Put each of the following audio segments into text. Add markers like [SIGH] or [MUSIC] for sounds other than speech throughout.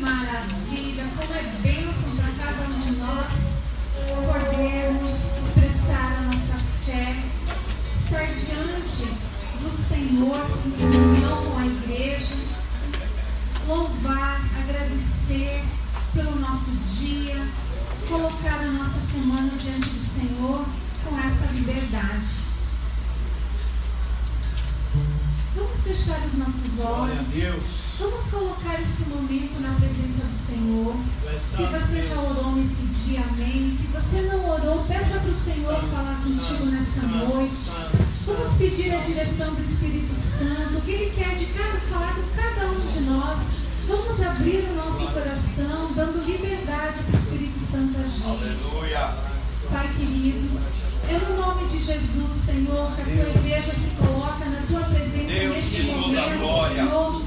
maravilha, como é bênção para cada um de nós podermos expressar a nossa fé, estar diante do Senhor em comunhão com a igreja, louvar, agradecer pelo nosso dia, colocar a nossa semana diante do Senhor com essa liberdade. Vamos fechar os nossos olhos. Vamos colocar esse momento na presença do Senhor. Se você já orou nesse dia, amém. Se você não orou, peça para o Senhor falar contigo nessa noite. Vamos pedir a direção do Espírito Santo, o que Ele quer de cada falar com cada um de nós. Vamos abrir o nosso coração, dando liberdade para o Espírito Santo agir. Aleluia. Pai querido, é no nome de Jesus, Senhor, que a tua igreja se coloca na tua presença Deus neste momento, Senhor.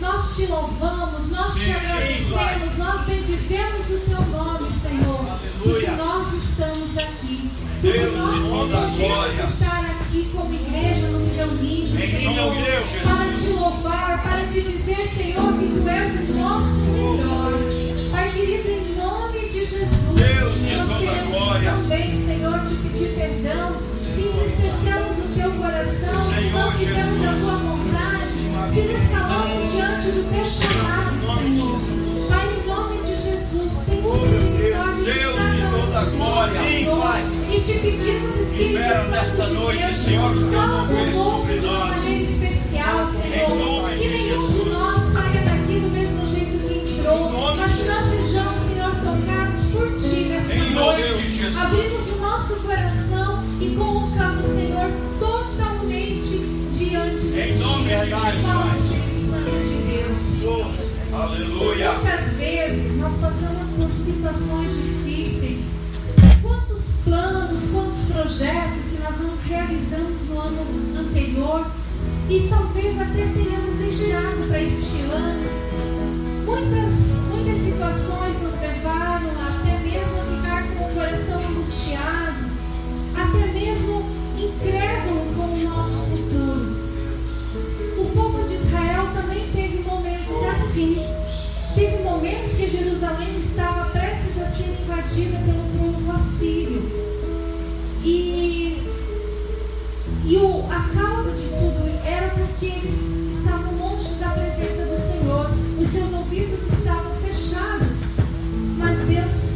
Nós te louvamos, nós sim, te agradecemos, sim, nós bendizemos o teu nome, Senhor. Aleluia. Porque nós estamos aqui. Deus, nós podemos estar aqui como igreja nos reunindo, Senhor, para te louvar, para te dizer, Senhor, que tu és o nosso melhor. Querido, em nome de Jesus, Deus, nós queremos também, Senhor, te pedir perdão. Se entristecemos o teu coração, se não fizemos a tua vontade, se nos calamos diante do teu chamado, Senhor. Pai, em nome de Jesus, tem de misericórdia Deus de toda glória, Senhor. E te pedimos, Espírito Santo de Deus, fala conosco de maneira especial, Senhor. Que nenhum de nós entrou, mas que nós sejamos, Senhor, tocados por Ti nessa noite. Abrimos o nosso coração e colocamos, Senhor, totalmente diante de em Ti. Nome Fala, Espírito Santo de Deus. Aleluia. Muitas vezes nós passamos por situações difíceis. Quantos planos, quantos projetos que nós não realizamos no ano anterior e talvez até tenhamos deixado para este ano. Muitas, muitas situações nos levaram até mesmo a ficar com o coração angustiado, até mesmo incrédulo com o nosso futuro. O povo de Israel também teve momentos assim. Teve momentos que Jerusalém estava prestes a ser invadida pelo povo assírio. E, e o, a causa de tudo era porque eles estavam fechados. Mas Deus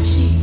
气。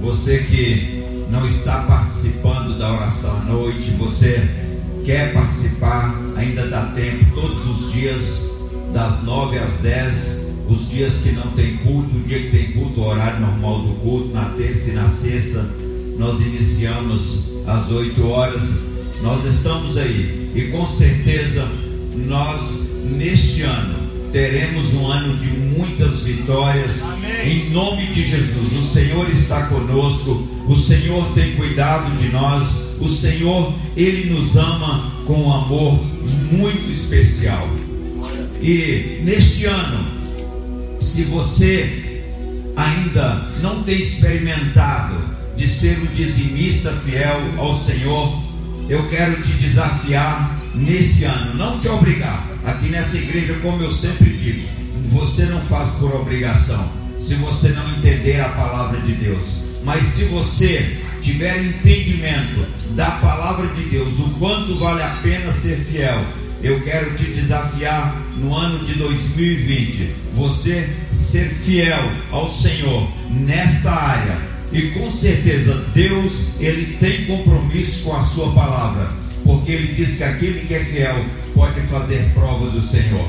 Você que não está participando da oração à noite, você quer participar, ainda dá tempo, todos os dias, das 9 às 10, os dias que não tem culto, o dia que tem culto, o horário normal do culto, na terça e na sexta, nós iniciamos às 8 horas. Nós estamos aí. E com certeza nós neste ano teremos um ano de muitas vitórias. Amém. Em nome de Jesus, o Senhor está conosco, o Senhor tem cuidado de nós, o Senhor, Ele nos ama com um amor muito especial. E neste ano, se você ainda não tem experimentado de ser um dizimista fiel ao Senhor, eu quero te desafiar nesse ano, não te obrigar Aqui nessa igreja, como eu sempre digo, você não faz por obrigação, se você não entender a palavra de Deus. Mas se você tiver entendimento da palavra de Deus, o quanto vale a pena ser fiel, eu quero te desafiar no ano de 2020, você ser fiel ao Senhor nesta área. E com certeza Deus, ele tem compromisso com a sua palavra, porque ele diz que aquele que é fiel pode fazer prova do Senhor.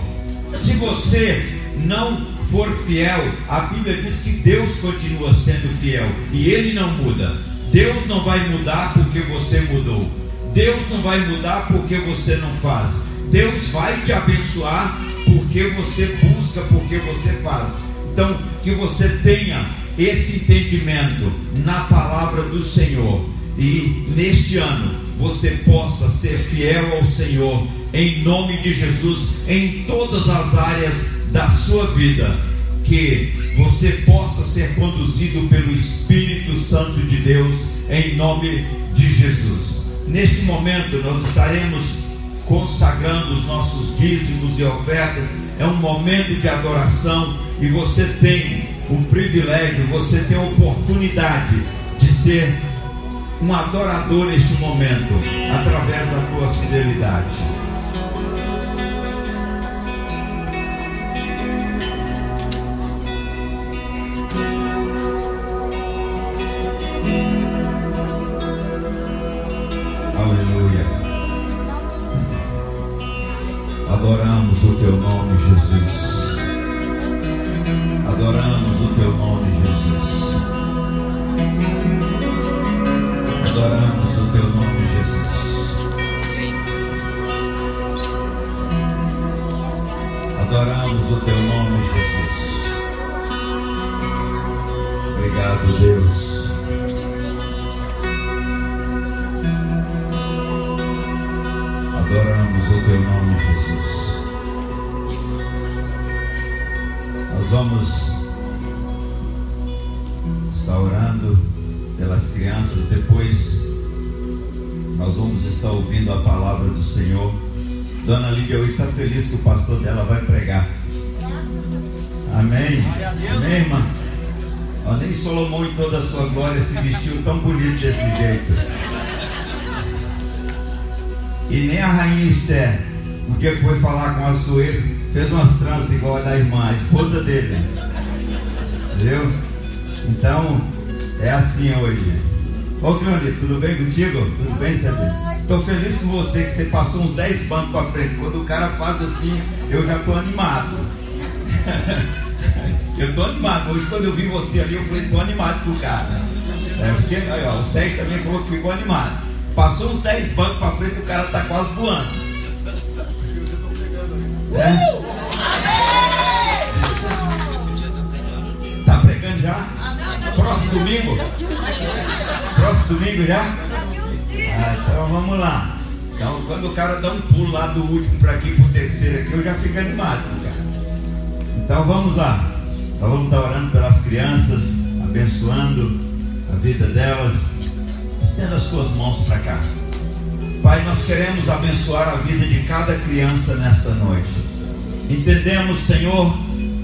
Se você não for fiel, a Bíblia diz que Deus continua sendo fiel e Ele não muda. Deus não vai mudar porque você mudou. Deus não vai mudar porque você não faz. Deus vai te abençoar porque você busca, porque você faz. Então, que você tenha esse entendimento na palavra do Senhor e neste ano você possa ser fiel ao Senhor em nome de Jesus, em todas as áreas da sua vida, que você possa ser conduzido pelo Espírito Santo de Deus, em nome de Jesus. Neste momento, nós estaremos consagrando os nossos dízimos e ofertas, é um momento de adoração e você tem o privilégio, você tem a oportunidade de ser um adorador neste momento, através da tua fidelidade. o teu nome, Jesus. Adoramos o teu nome, Jesus. Adoramos o teu nome, Jesus. Adoramos o teu nome. Ouvindo a palavra do Senhor. Dona Lídia hoje está feliz que o pastor dela vai pregar. Amém. Amém, irmã. nem Solomão em toda a sua glória se vestiu tão bonito desse jeito. E nem a rainha Esther, o dia que foi falar com a Sueli, fez umas tranças igual a da irmã, a esposa dele. Entendeu? Então, é assim hoje. Ô Cleonito, tudo bem contigo? Tudo bem, Sérgio? Estou feliz com você que você passou uns 10 bancos para frente. Quando o cara faz assim, eu já estou animado. [LAUGHS] eu estou animado. Hoje quando eu vi você ali, eu falei, estou animado o cara. É, porque, aí, ó, o Sérgio também falou que ficou animado. Passou uns 10 bancos para frente o cara tá quase voando. É? Tá pregando já? Próximo domingo? Próximo domingo já? Ah, então vamos lá. Então quando o cara dá um pulo lá do último para aqui pro terceiro aqui, eu já fico animado, cara. Então vamos lá. Nós vamos estar orando pelas crianças, abençoando a vida delas. Estenda as suas mãos para cá. Pai, nós queremos abençoar a vida de cada criança nessa noite. Entendemos, Senhor,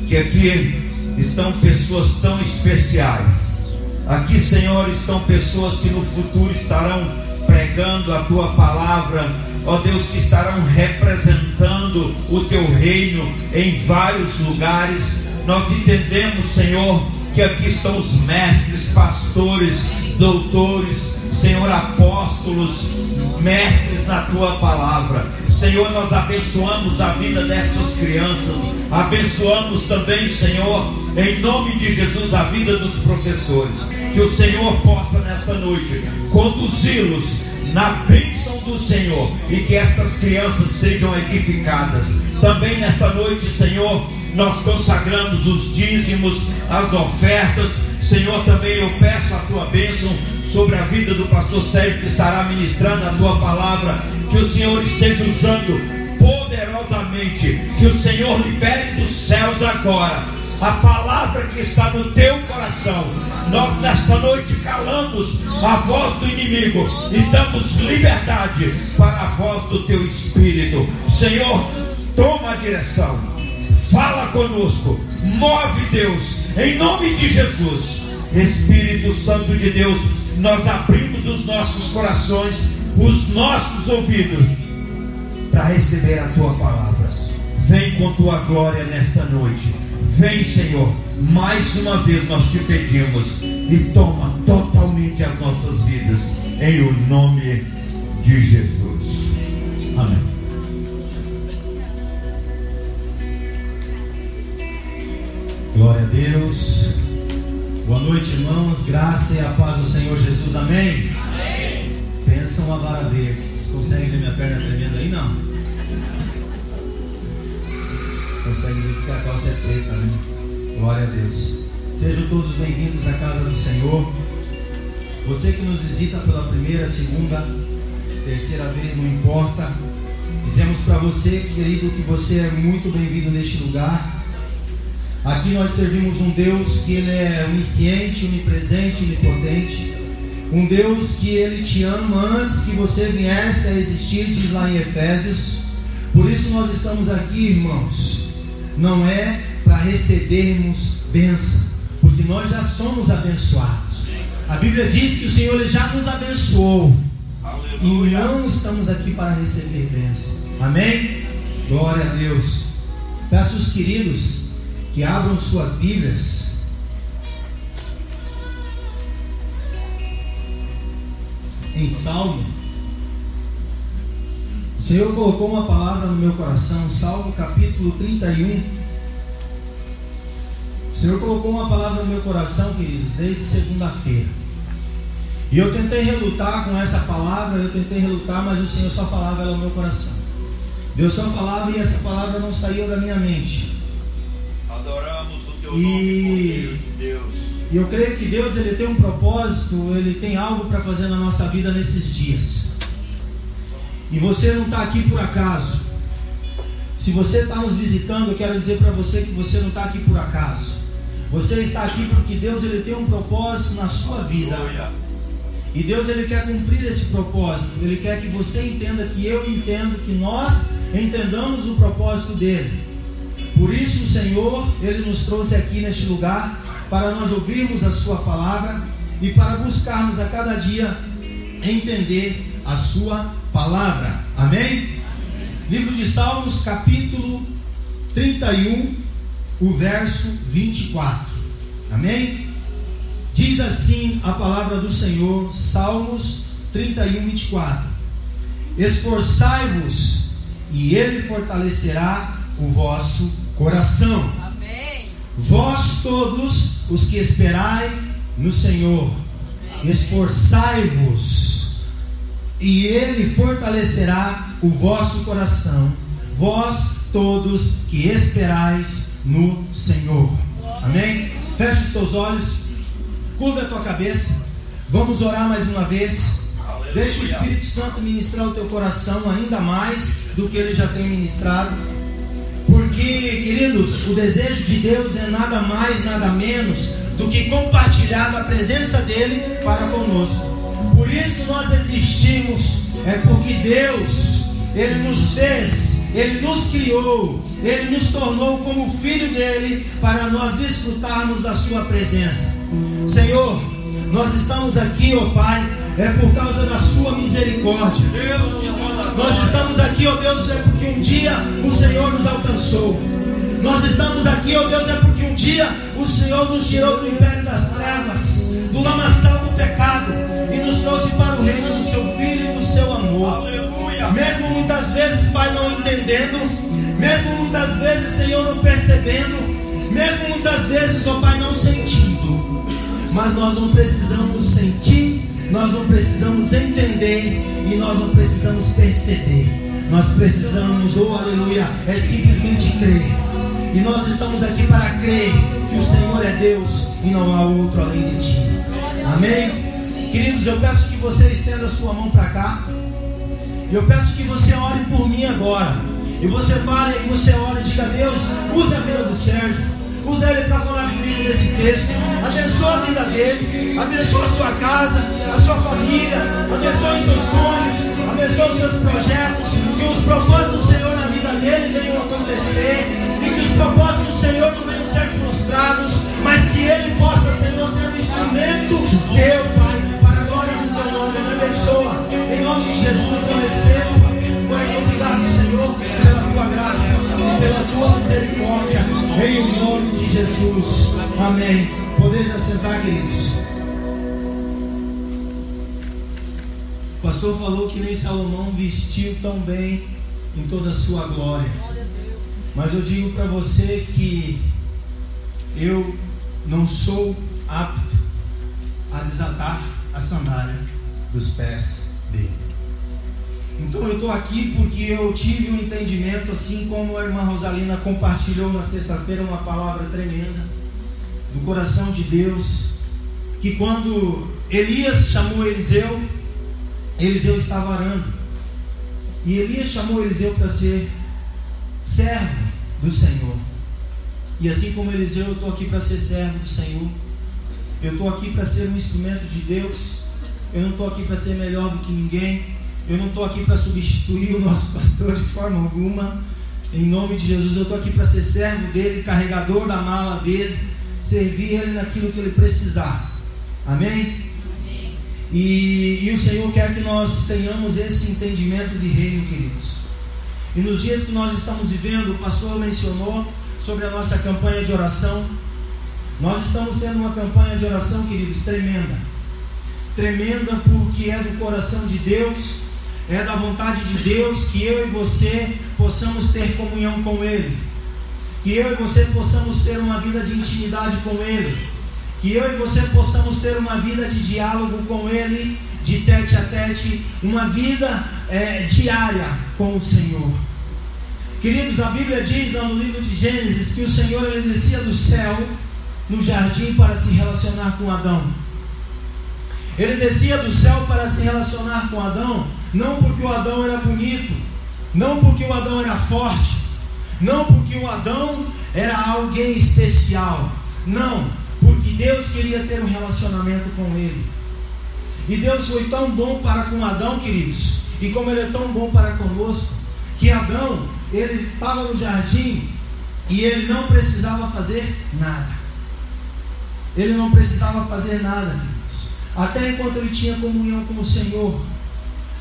que aqui estão pessoas tão especiais. Aqui, Senhor, estão pessoas que no futuro estarão pregando a tua palavra, ó Deus, que estarão representando o teu reino em vários lugares. Nós entendemos, Senhor, que aqui estão os mestres, pastores, doutores, Senhor, apóstolos, mestres na tua palavra. Senhor, nós abençoamos a vida destas crianças, abençoamos também, Senhor, em nome de Jesus, a vida dos professores. Que o Senhor possa nesta noite conduzi-los na bênção do Senhor e que estas crianças sejam edificadas. Também nesta noite, Senhor, nós consagramos os dízimos, as ofertas. Senhor, também eu peço a tua bênção sobre a vida do pastor Sérgio que estará ministrando a tua palavra. Que o Senhor esteja usando poderosamente. Que o Senhor libere dos céus agora a palavra que está no teu coração. Nós nesta noite calamos a voz do inimigo e damos liberdade para a voz do teu espírito. Senhor, toma a direção Fala conosco, move Deus, em nome de Jesus. Espírito Santo de Deus, nós abrimos os nossos corações, os nossos ouvidos, para receber a tua palavra. Vem com tua glória nesta noite. Vem, Senhor, mais uma vez nós te pedimos e toma totalmente as nossas vidas, em o nome de Jesus. Amém. Glória a Deus. Boa noite, irmãos. Graça e a paz do Senhor Jesus. Amém? Amém. Pensam a vara verde. Vocês conseguem ver minha perna tremendo aí? Não. Conseguem ver que a calça é preta, né? Glória a Deus. Sejam todos bem-vindos à casa do Senhor. Você que nos visita pela primeira, segunda, terceira vez, não importa. Dizemos para você, querido, que você é muito bem-vindo neste lugar. Aqui nós servimos um Deus que ele é onisciente, onipresente, onipotente. Um Deus que ele te ama antes que você viesse a existir, diz lá em Efésios. Por isso nós estamos aqui, irmãos. Não é para recebermos bênção, porque nós já somos abençoados. A Bíblia diz que o Senhor já nos abençoou. Aleluia. E não estamos aqui para receber bênção. Amém? Glória a Deus. Peço os queridos que abram suas Bíblias. Em Salmo, o Senhor colocou uma palavra no meu coração, Salmo capítulo 31. O Senhor colocou uma palavra no meu coração, queridos, desde segunda-feira. E eu tentei relutar com essa palavra, eu tentei relutar, mas o Senhor só falava ela no meu coração. Deus só falava e essa palavra não saiu da minha mente. Adoramos o teu E- nome, de Deus. E eu creio que Deus ele tem um propósito, ele tem algo para fazer na nossa vida nesses dias. E você não está aqui por acaso. Se você está nos visitando, eu quero dizer para você que você não está aqui por acaso. Você está aqui porque Deus ele tem um propósito na sua vida. E Deus ele quer cumprir esse propósito. Ele quer que você entenda que eu entendo, que nós entendamos o propósito dele. Por isso o Senhor ele nos trouxe aqui neste lugar para nós ouvirmos a sua palavra e para buscarmos a cada dia entender a sua palavra. Amém? Livro de Salmos, capítulo 31, o verso 24. Amém? Diz assim a palavra do Senhor, Salmos 31, 24: Esforçai-vos, e Ele fortalecerá o vosso coração. Amém. Vós todos os que esperai no Senhor, esforçai-vos, e Ele fortalecerá o vosso coração. Vós todos que esperais no Senhor. Amém? Feche os teus olhos, curva a tua cabeça. Vamos orar mais uma vez. Deixa o Espírito Santo ministrar o teu coração ainda mais do que ele já tem ministrado. Porque, queridos, o desejo de Deus é nada mais, nada menos do que compartilhar a presença dele para conosco. Por isso nós existimos, é porque Deus, ele nos fez, ele nos criou, ele nos tornou como filho dele para nós desfrutarmos da sua presença. Senhor, nós estamos aqui, ó Pai, é por causa da sua misericórdia. Nós estamos aqui, ó Deus, é porque um dia o Senhor nos alcançou. Nós estamos aqui, ó Deus, é porque um dia o Senhor nos tirou do império das trevas, vezes, Pai, não entendendo, mesmo muitas vezes, Senhor, não percebendo, mesmo muitas vezes, ó Pai, não sentindo, mas nós não precisamos sentir, nós não precisamos entender e nós não precisamos perceber. Nós precisamos, oh aleluia, é simplesmente crer. E nós estamos aqui para crer que o Senhor é Deus e não há outro além de ti. Amém? Queridos, eu peço que você estenda sua mão para cá. Eu peço que você ore por mim agora. E você fale e você ore e diga: Deus, use a vida do Sérgio. Usa ele para falar comigo nesse texto. Abençoa a vida dele. Abençoa a sua casa, a sua família. Abençoa os seus sonhos. Abençoa os seus projetos. Que os propósitos do Senhor na vida dele venham acontecer. E que os propósitos do Senhor não venham ser frustrados. Mas que ele possa, Senhor, ser um instrumento teu, Pai, Me abençoa. Em nome de Jesus eu recebo. Pai, obrigado, Senhor, pela tua graça e pela tua misericórdia. Em nome de Jesus. Amém. Podeis assentar, queridos. O pastor falou que nem Salomão vestiu tão bem em toda a sua glória. Mas eu digo para você que eu não sou apto a desatar a sandália dos pés dele. Então eu estou aqui porque eu tive um entendimento, assim como a irmã Rosalina compartilhou na sexta-feira uma palavra tremenda do coração de Deus, que quando Elias chamou Eliseu, Eliseu estava arando. E Elias chamou Eliseu para ser servo do Senhor. E assim como Eliseu, eu estou aqui para ser servo do Senhor. Eu estou aqui para ser um instrumento de Deus. Eu não estou aqui para ser melhor do que ninguém. Eu não estou aqui para substituir o nosso [LAUGHS] pastor de forma alguma. Em nome de Jesus, eu estou aqui para ser servo dele, carregador da mala dele, servir ele naquilo que ele precisar. Amém? E, e o Senhor quer que nós tenhamos esse entendimento de reino, queridos. E nos dias que nós estamos vivendo, o pastor mencionou sobre a nossa campanha de oração. Nós estamos tendo uma campanha de oração, queridos, tremenda. Tremenda porque é do coração de Deus, é da vontade de Deus que eu e você possamos ter comunhão com Ele. Que eu e você possamos ter uma vida de intimidade com Ele. Que eu e você possamos ter uma vida de diálogo com Ele, de tete a tete, uma vida é, diária com o Senhor. Queridos, a Bíblia diz lá no livro de Gênesis que o Senhor ele descia do céu no jardim para se relacionar com Adão. Ele descia do céu para se relacionar com Adão, não porque o Adão era bonito, não porque o Adão era forte, não porque o Adão era alguém especial, não, porque Deus queria ter um relacionamento com ele. E Deus foi tão bom para com Adão, queridos, e como ele é tão bom para conosco, que Adão, ele estava no jardim e ele não precisava fazer nada. Ele não precisava fazer nada. Até enquanto ele tinha comunhão com o Senhor.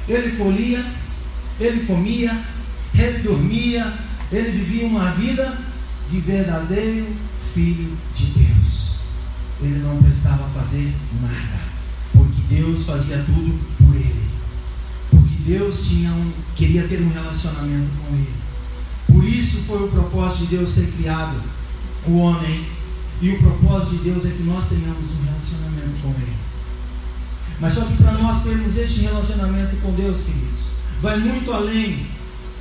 Ele colhia, ele comia, ele dormia, ele vivia uma vida de verdadeiro filho de Deus. Ele não precisava fazer nada, porque Deus fazia tudo por ele. Porque Deus tinha um, queria ter um relacionamento com ele. Por isso foi o propósito de Deus ter criado o homem. E o propósito de Deus é que nós tenhamos um relacionamento com Ele. Mas só que para nós termos este relacionamento com Deus, queridos, vai muito além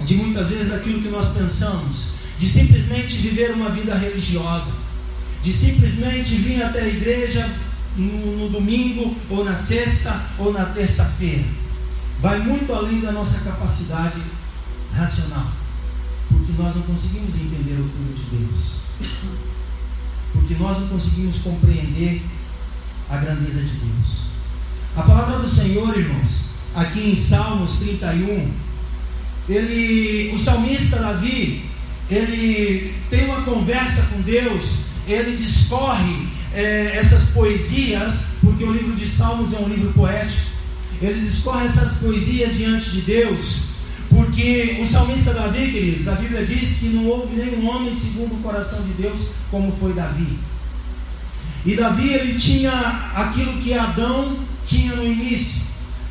de muitas vezes daquilo que nós pensamos, de simplesmente viver uma vida religiosa, de simplesmente vir até a igreja no, no domingo, ou na sexta, ou na terça-feira. Vai muito além da nossa capacidade racional, porque nós não conseguimos entender o plano de Deus, porque nós não conseguimos compreender a grandeza de Deus. A palavra do Senhor, irmãos, aqui em Salmos 31, ele, o salmista Davi, ele tem uma conversa com Deus, ele discorre é, essas poesias, porque o livro de Salmos é um livro poético, ele discorre essas poesias diante de Deus, porque o salmista Davi, queridos, a Bíblia diz que não houve nenhum homem segundo o coração de Deus como foi Davi. E Davi ele tinha aquilo que Adão tinha no início.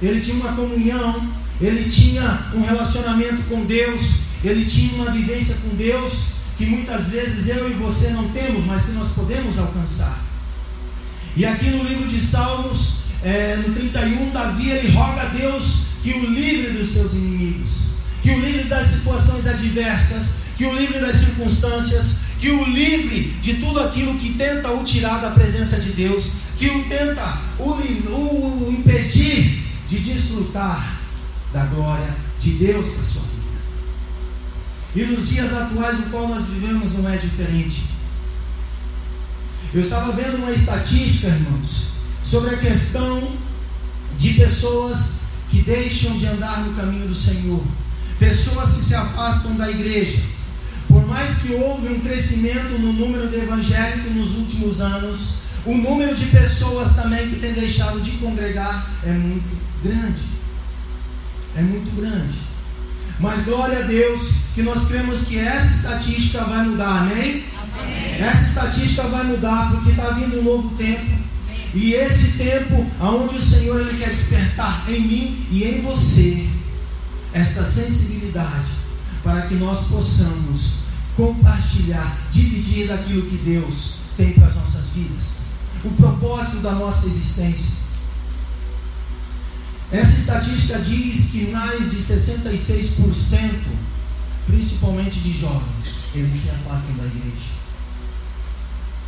Ele tinha uma comunhão, ele tinha um relacionamento com Deus, ele tinha uma vivência com Deus que muitas vezes eu e você não temos, mas que nós podemos alcançar. E aqui no livro de Salmos, é, no 31, Davi ele roga a Deus que o livre dos seus inimigos, que o livre das situações adversas, que o livre das circunstâncias, que o livre de tudo aquilo que tenta o tirar da presença de Deus, que o tenta o, o, o impedir de desfrutar da glória de Deus para sua vida. E nos dias atuais, o qual nós vivemos, não é diferente. Eu estava vendo uma estatística, irmãos, sobre a questão de pessoas que deixam de andar no caminho do Senhor, pessoas que se afastam da igreja. Por mais que houve um crescimento no número de evangélicos nos últimos anos, o número de pessoas também que tem deixado de congregar é muito grande. É muito grande. Mas glória a Deus que nós cremos que essa estatística vai mudar, amém? amém. Essa estatística vai mudar porque está vindo um novo tempo. E esse tempo onde o Senhor ele quer despertar em mim e em você esta sensibilidade para que nós possamos compartilhar, dividir aquilo que Deus tem para as nossas vidas o propósito da nossa existência. Essa estatística diz que mais de 66%, principalmente de jovens, eles se afastam da igreja.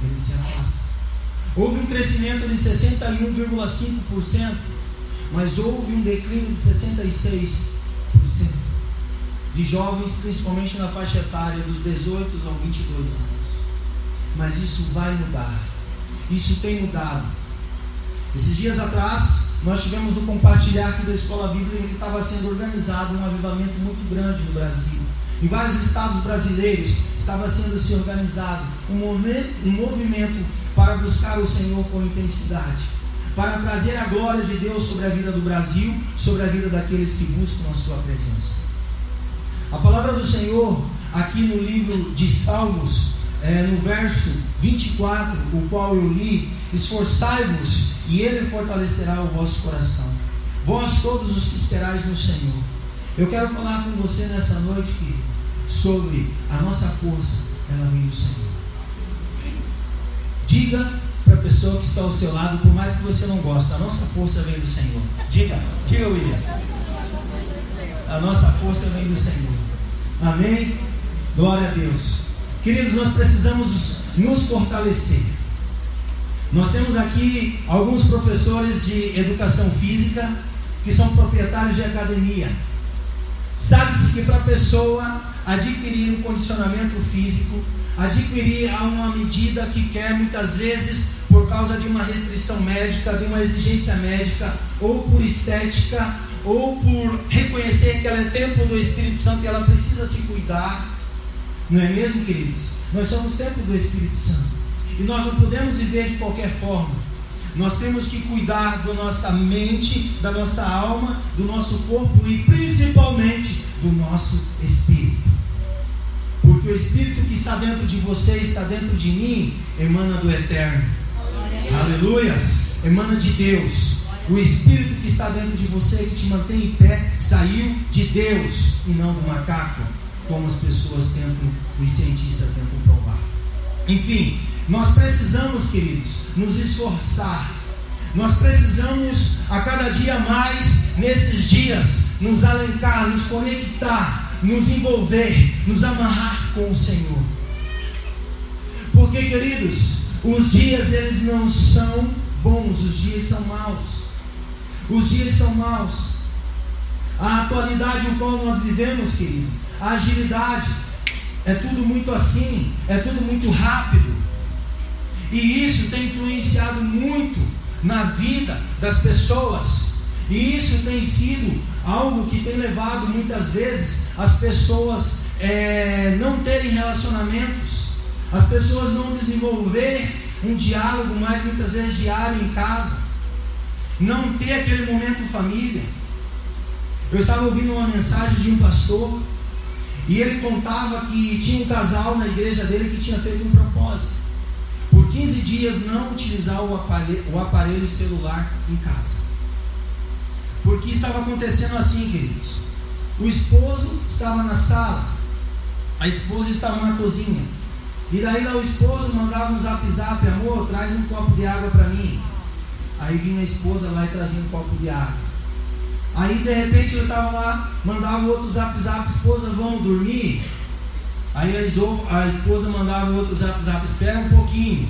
Eles se afastam. Houve um crescimento de 61,5%, mas houve um declínio de 66% de jovens, principalmente na faixa etária dos 18 aos 22 anos. Mas isso vai mudar. Isso tem mudado. Esses dias atrás, nós tivemos no compartilhar aqui da escola bíblica que estava sendo organizado um avivamento muito grande no Brasil. Em vários estados brasileiros estava sendo se organizado um um movimento para buscar o Senhor com intensidade, para trazer a glória de Deus sobre a vida do Brasil, sobre a vida daqueles que buscam a sua presença. A palavra do Senhor, aqui no livro de Salmos, é, no verso 24, o qual eu li: Esforçai-vos, e Ele fortalecerá o vosso coração. Vós todos os que esperais no Senhor. Eu quero falar com você nessa noite, sobre a nossa força, ela vem do Senhor. Diga para a pessoa que está ao seu lado, por mais que você não goste, a nossa força vem do Senhor. Diga, diga, William. A nossa força vem do Senhor. Amém? Glória a Deus. Queridos, nós precisamos nos fortalecer. Nós temos aqui alguns professores de educação física que são proprietários de academia. Sabe-se que para a pessoa adquirir um condicionamento físico, adquirir a uma medida que quer muitas vezes por causa de uma restrição médica, de uma exigência médica, ou por estética, ou por reconhecer que ela é templo do Espírito Santo e ela precisa se cuidar. Não é mesmo, queridos? Nós somos templo do Espírito Santo. E nós não podemos viver de qualquer forma. Nós temos que cuidar da nossa mente, da nossa alma, do nosso corpo e principalmente do nosso espírito. O espírito que está dentro de você, está dentro de mim, emana do eterno. Aleluias! Emana de Deus. O espírito que está dentro de você, que te mantém em pé, saiu de Deus e não do macaco, como as pessoas tentam, os cientistas tentam provar. Enfim, nós precisamos, queridos, nos esforçar. Nós precisamos a cada dia mais, nesses dias, nos alencar, nos conectar, nos envolver, nos amarrar com o Senhor. Porque, queridos, os dias eles não são bons, os dias são maus. Os dias são maus. A atualidade em qual nós vivemos, querido, a agilidade, é tudo muito assim, é tudo muito rápido. E isso tem influenciado muito na vida das pessoas. E isso tem sido algo que tem levado muitas vezes as pessoas é, não terem relacionamentos, as pessoas não desenvolver um diálogo mais muitas vezes diário em casa, não ter aquele momento família. Eu estava ouvindo uma mensagem de um pastor e ele contava que tinha um casal na igreja dele que tinha feito um propósito. 15 dias não utilizar o aparelho, o aparelho celular em casa. Porque estava acontecendo assim, queridos. O esposo estava na sala, a esposa estava na cozinha. E daí lá o esposo mandava um zap zap, amor, traz um copo de água para mim. Aí vinha a esposa lá e trazia um copo de água. Aí de repente eu estava lá, mandava outro zap zap, esposa, vamos dormir. Aí a esposa mandava outro zap zap, espera um pouquinho.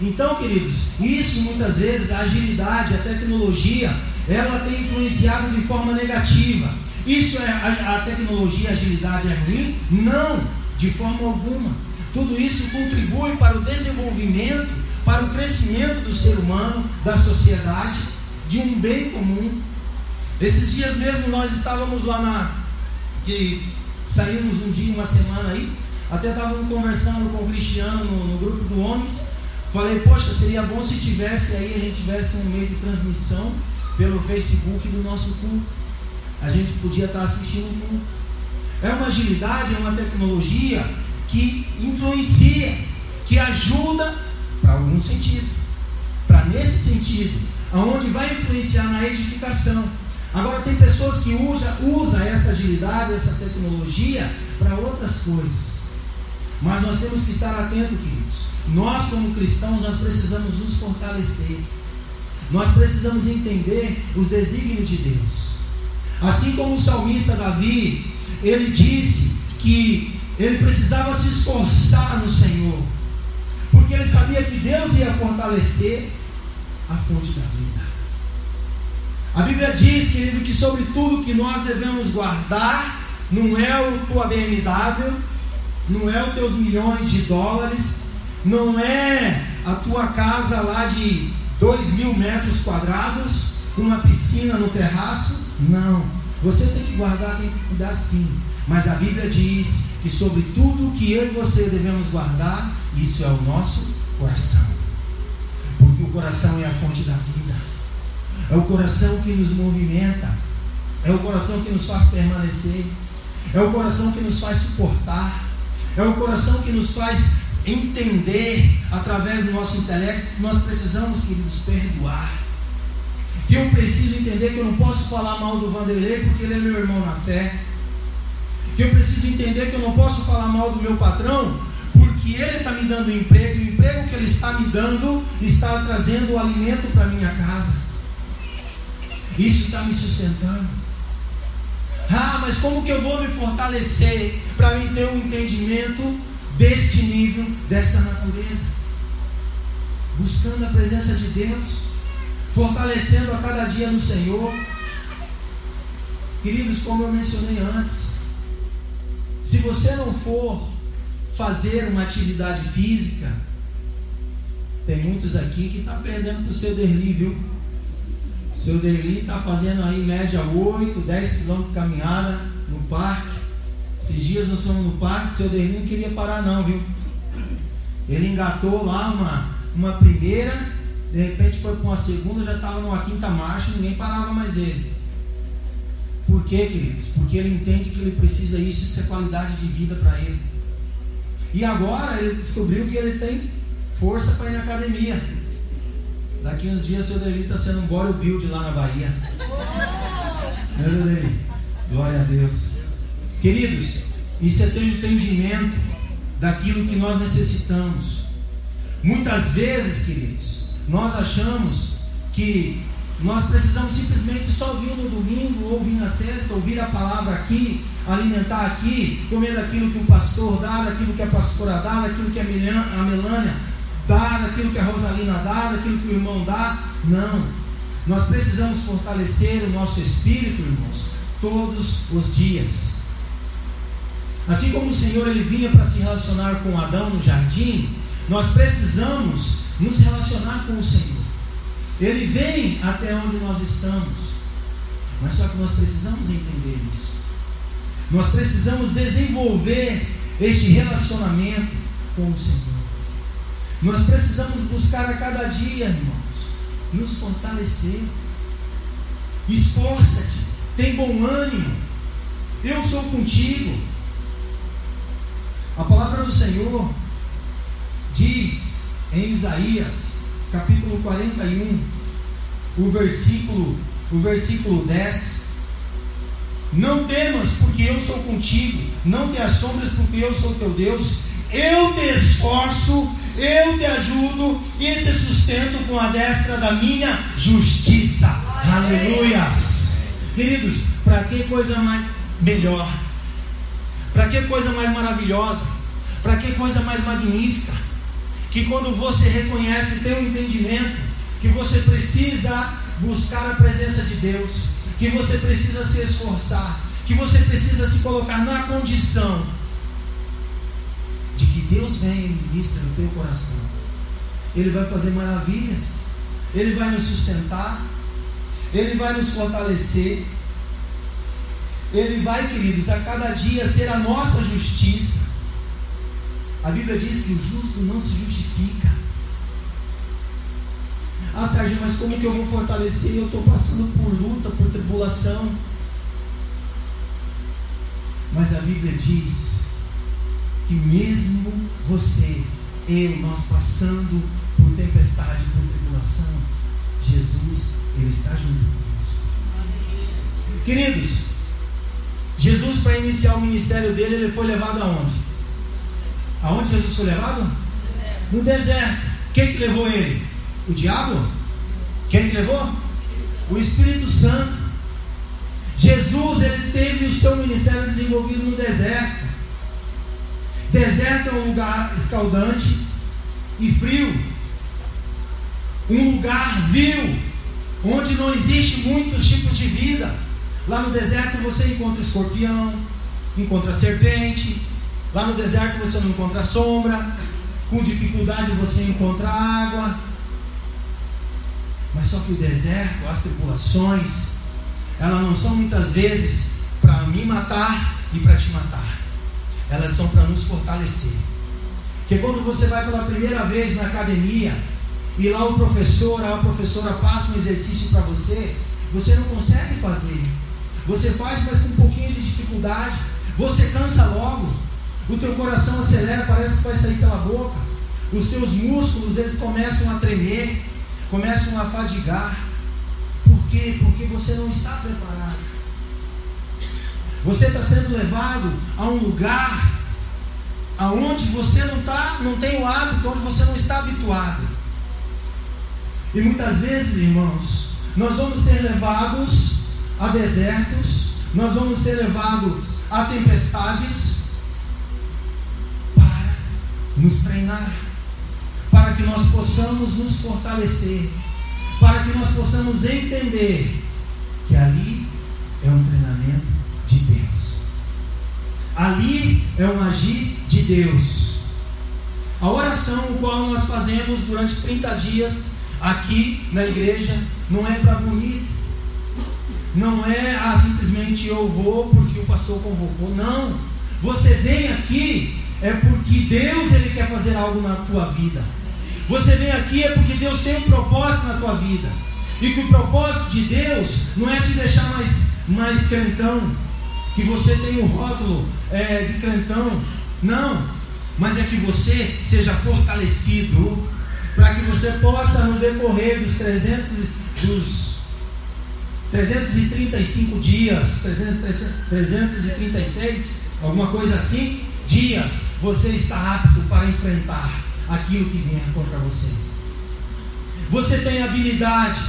Então, queridos, isso muitas vezes, a agilidade, a tecnologia, ela tem influenciado de forma negativa. Isso é a, a tecnologia, a agilidade é ruim? Não, de forma alguma. Tudo isso contribui para o desenvolvimento, para o crescimento do ser humano, da sociedade, de um bem comum. Esses dias mesmo nós estávamos lá na. que saímos um dia, uma semana aí, até estávamos conversando com o Cristiano no, no grupo do Homens, Falei, poxa, seria bom se tivesse aí, a gente tivesse um meio de transmissão pelo Facebook do nosso culto. A gente podia estar assistindo o culto. É uma agilidade, é uma tecnologia que influencia, que ajuda para algum sentido. Para nesse sentido, aonde vai influenciar na edificação. Agora tem pessoas que usam usa essa agilidade, essa tecnologia para outras coisas. Mas nós temos que estar atentos, queridos. Nós, como cristãos, nós precisamos nos fortalecer. Nós precisamos entender os desígnios de Deus. Assim como o salmista Davi, ele disse que ele precisava se esforçar no Senhor, porque ele sabia que Deus ia fortalecer a fonte da vida. A Bíblia diz, querido, que sobre tudo que nós devemos guardar, não é o tua BMW, não é os teus milhões de dólares, não é a tua casa lá de dois mil metros quadrados, uma piscina no terraço. Não. Você tem que guardar, tem que cuidar sim. Mas a Bíblia diz que sobre tudo que eu e você devemos guardar, isso é o nosso coração. Porque o coração é a fonte da vida. É o coração que nos movimenta. É o coração que nos faz permanecer. É o coração que nos faz suportar. É o coração que nos faz entender, através do nosso intelecto, que nós precisamos, queridos, perdoar. Eu preciso entender que eu não posso falar mal do Vanderlei porque ele é meu irmão na fé. eu preciso entender que eu não posso falar mal do meu patrão, porque ele está me dando emprego, e o emprego que ele está me dando está trazendo o alimento para minha casa. Isso está me sustentando. Ah, mas como que eu vou me fortalecer para mim ter um entendimento deste nível, dessa natureza? Buscando a presença de Deus, fortalecendo a cada dia no Senhor. Queridos, como eu mencionei antes, se você não for fazer uma atividade física, tem muitos aqui que estão tá perdendo para o seu Derli, viu? O seu Derli está fazendo aí média 8, 10 quilômetros de caminhada no parque. Esses dias nós fomos no parque, o seu Derli não queria parar não, viu? Ele engatou lá uma, uma primeira, de repente foi para uma segunda, já estava numa quinta marcha, ninguém parava mais ele. Por quê, queridos? Porque ele entende que ele precisa isso, isso é qualidade de vida para ele. E agora ele descobriu que ele tem força para ir na academia. Daqui uns dias seu Davi está sendo um bodybuild lá na Bahia. Meu Deus, Davi. Glória a Deus. Queridos, isso é ter entendimento daquilo que nós necessitamos. Muitas vezes, queridos, nós achamos que nós precisamos simplesmente só vir no domingo, ou vir na sexta, ouvir a palavra aqui, alimentar aqui, comer daquilo que o pastor dá, daquilo que a pastora dá, daquilo que a Melânia dá, daquilo que a Rosalina dá, daquilo que o irmão dá. Não. Nós precisamos fortalecer o nosso espírito, irmãos, todos os dias. Assim como o Senhor ele vinha para se relacionar com Adão no jardim, nós precisamos nos relacionar com o Senhor. Ele vem até onde nós estamos. Mas só que nós precisamos entender isso. Nós precisamos desenvolver este relacionamento com o Senhor. Nós precisamos buscar a cada dia, irmãos, nos fortalecer. Esforça-te, tem bom ânimo. Eu sou contigo. A palavra do Senhor diz em Isaías capítulo 41, o versículo, o versículo 10. Não temas, porque eu sou contigo. Não te assombres, porque eu sou teu Deus. Eu te esforço, eu te ajudo e te sustento com a destra da minha justiça. Aleluias. Queridos, para que coisa mais melhor? Para que coisa mais maravilhosa? Para que coisa mais magnífica? que quando você reconhece, tem um entendimento que você precisa buscar a presença de Deus, que você precisa se esforçar, que você precisa se colocar na condição de que Deus vem e ministra no teu coração. Ele vai fazer maravilhas, Ele vai nos sustentar, Ele vai nos fortalecer, Ele vai, queridos, a cada dia ser a nossa justiça. A Bíblia diz que o justo não se justifica. Ah, Sérgio, mas como que eu vou fortalecer? Eu estou passando por luta, por tribulação. Mas a Bíblia diz que mesmo você, eu, nós passando por tempestade, por tribulação, Jesus, Ele está junto conosco. Queridos, Jesus, para iniciar o ministério dele, ele foi levado aonde? Aonde Jesus foi levado? No deserto. Quem que levou ele? O diabo? Quem que levou? O Espírito Santo. Jesus ele teve o seu ministério desenvolvido no deserto. Deserto é um lugar escaldante e frio. Um lugar vil, onde não existe muitos tipos de vida. Lá no deserto você encontra escorpião, encontra serpente, Lá no deserto você não encontra sombra, com dificuldade você encontra água. Mas só que o deserto, as tribulações, elas não são muitas vezes para me matar e para te matar. Elas são para nos fortalecer. Porque quando você vai pela primeira vez na academia e lá o professor, a professora passa um exercício para você, você não consegue fazer. Você faz, mas com um pouquinho de dificuldade. Você cansa logo. O teu coração acelera, parece que vai sair pela boca. Os teus músculos eles começam a tremer, começam a fadigar. Por quê? Porque você não está preparado. Você está sendo levado a um lugar aonde você não tá, não tem o hábito, onde você não está habituado. E muitas vezes, irmãos, nós vamos ser levados a desertos, nós vamos ser levados a tempestades para nos treinar, para que nós possamos nos fortalecer, para que nós possamos entender que ali é um treinamento de Deus. Ali é um agir de Deus. A oração o qual nós fazemos durante 30 dias aqui na igreja não é para bonito. Não é ah, simplesmente eu vou porque o pastor convocou. Não. Você vem aqui é porque Deus ele quer fazer algo na tua vida. Você vem aqui é porque Deus tem um propósito na tua vida. E que o propósito de Deus não é te deixar mais, mais crentão, que você tem o rótulo é, de crentão. Não, mas é que você seja fortalecido para que você possa, no decorrer dos 300, dos 335 dias, 336, alguma coisa assim, dias, você está apto para enfrentar aquilo que vier contra você. Você tem habilidade,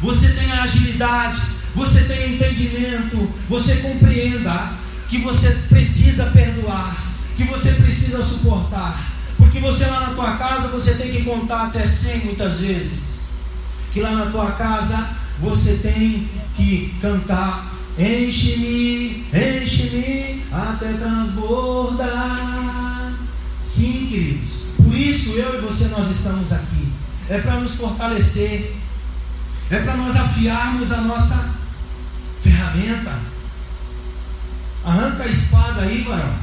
você tem agilidade, você tem entendimento, você compreenda que você precisa perdoar, que você precisa suportar. Porque você lá na tua casa você tem que contar até 100 muitas vezes. Que lá na tua casa você tem que cantar Enche-me, enche-me até transbordar. Sim, queridos. Por isso eu e você nós estamos aqui. É para nos fortalecer. É para nós afiarmos a nossa ferramenta. Arranca a espada aí, varão.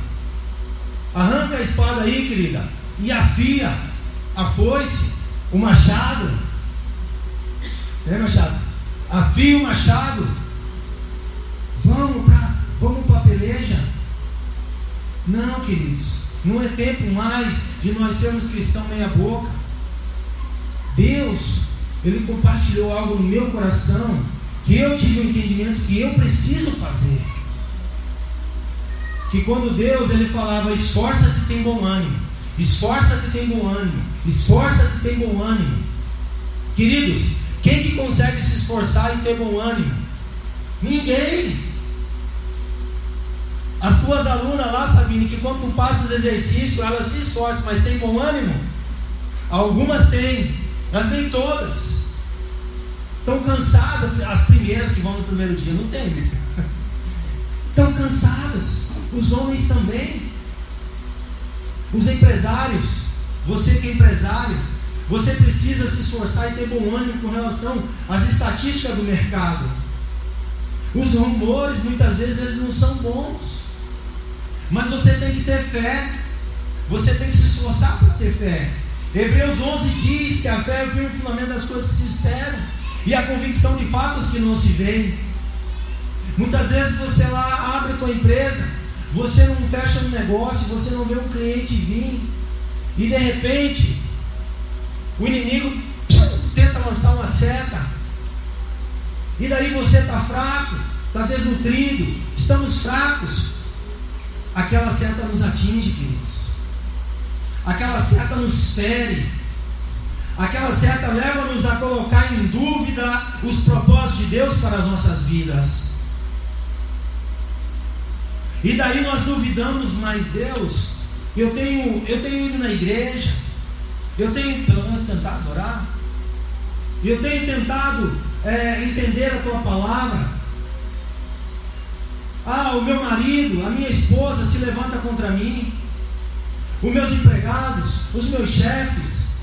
Arranca a espada aí, querida. E afia a foice, o machado. É, machado? Afia o machado. Vamos para vamos a peleja. Não, queridos. Não é tempo mais de nós sermos cristãos meia boca. Deus, Ele compartilhou algo no meu coração que eu tive o um entendimento que eu preciso fazer que quando Deus ele falava esforça-te tem bom ânimo, esforça-te tem bom ânimo, esforça-te tem bom ânimo. Queridos, quem que consegue se esforçar e ter bom ânimo? Ninguém. As tuas alunas lá, Sabine, que quando tu passas exercício, elas se esforçam, mas tem bom ânimo? Algumas têm, mas nem todas. Estão cansadas, as primeiras que vão no primeiro dia, não tem. Estão cansadas os homens também. Os empresários, você que é empresário, você precisa se esforçar e ter bom ânimo com relação às estatísticas do mercado. Os rumores muitas vezes eles não são bons. Mas você tem que ter fé. Você tem que se esforçar para ter fé. Hebreus 11 diz que a fé é o fundamento das coisas que se esperam e a convicção de fatos que não se veem. Muitas vezes você lá abre a tua empresa você não fecha um negócio, você não vê um cliente vir e de repente o inimigo tenta lançar uma seta. E daí você está fraco, está desnutrido, estamos fracos. Aquela seta nos atinge, queridos. Aquela seta nos fere. Aquela seta leva-nos a colocar em dúvida os propósitos de Deus para as nossas vidas. E daí nós duvidamos, mas Deus, eu tenho, eu tenho ido na igreja, eu tenho pelo menos tentado orar, eu tenho tentado é, entender a tua palavra. Ah, o meu marido, a minha esposa se levanta contra mim, os meus empregados, os meus chefes,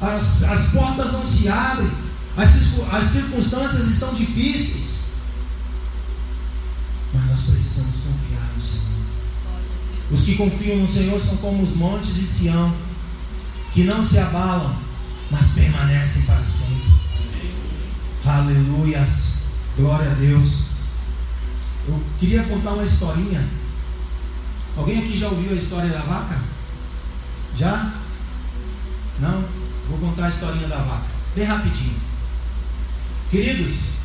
as, as portas não se abrem, as, as circunstâncias estão difíceis. Mas nós precisamos confiar no Senhor. Os que confiam no Senhor são como os montes de Sião, que não se abalam, mas permanecem para sempre. Aleluias. Glória a Deus. Eu queria contar uma historinha. Alguém aqui já ouviu a história da vaca? Já? Não? Vou contar a historinha da vaca. Bem rapidinho. Queridos,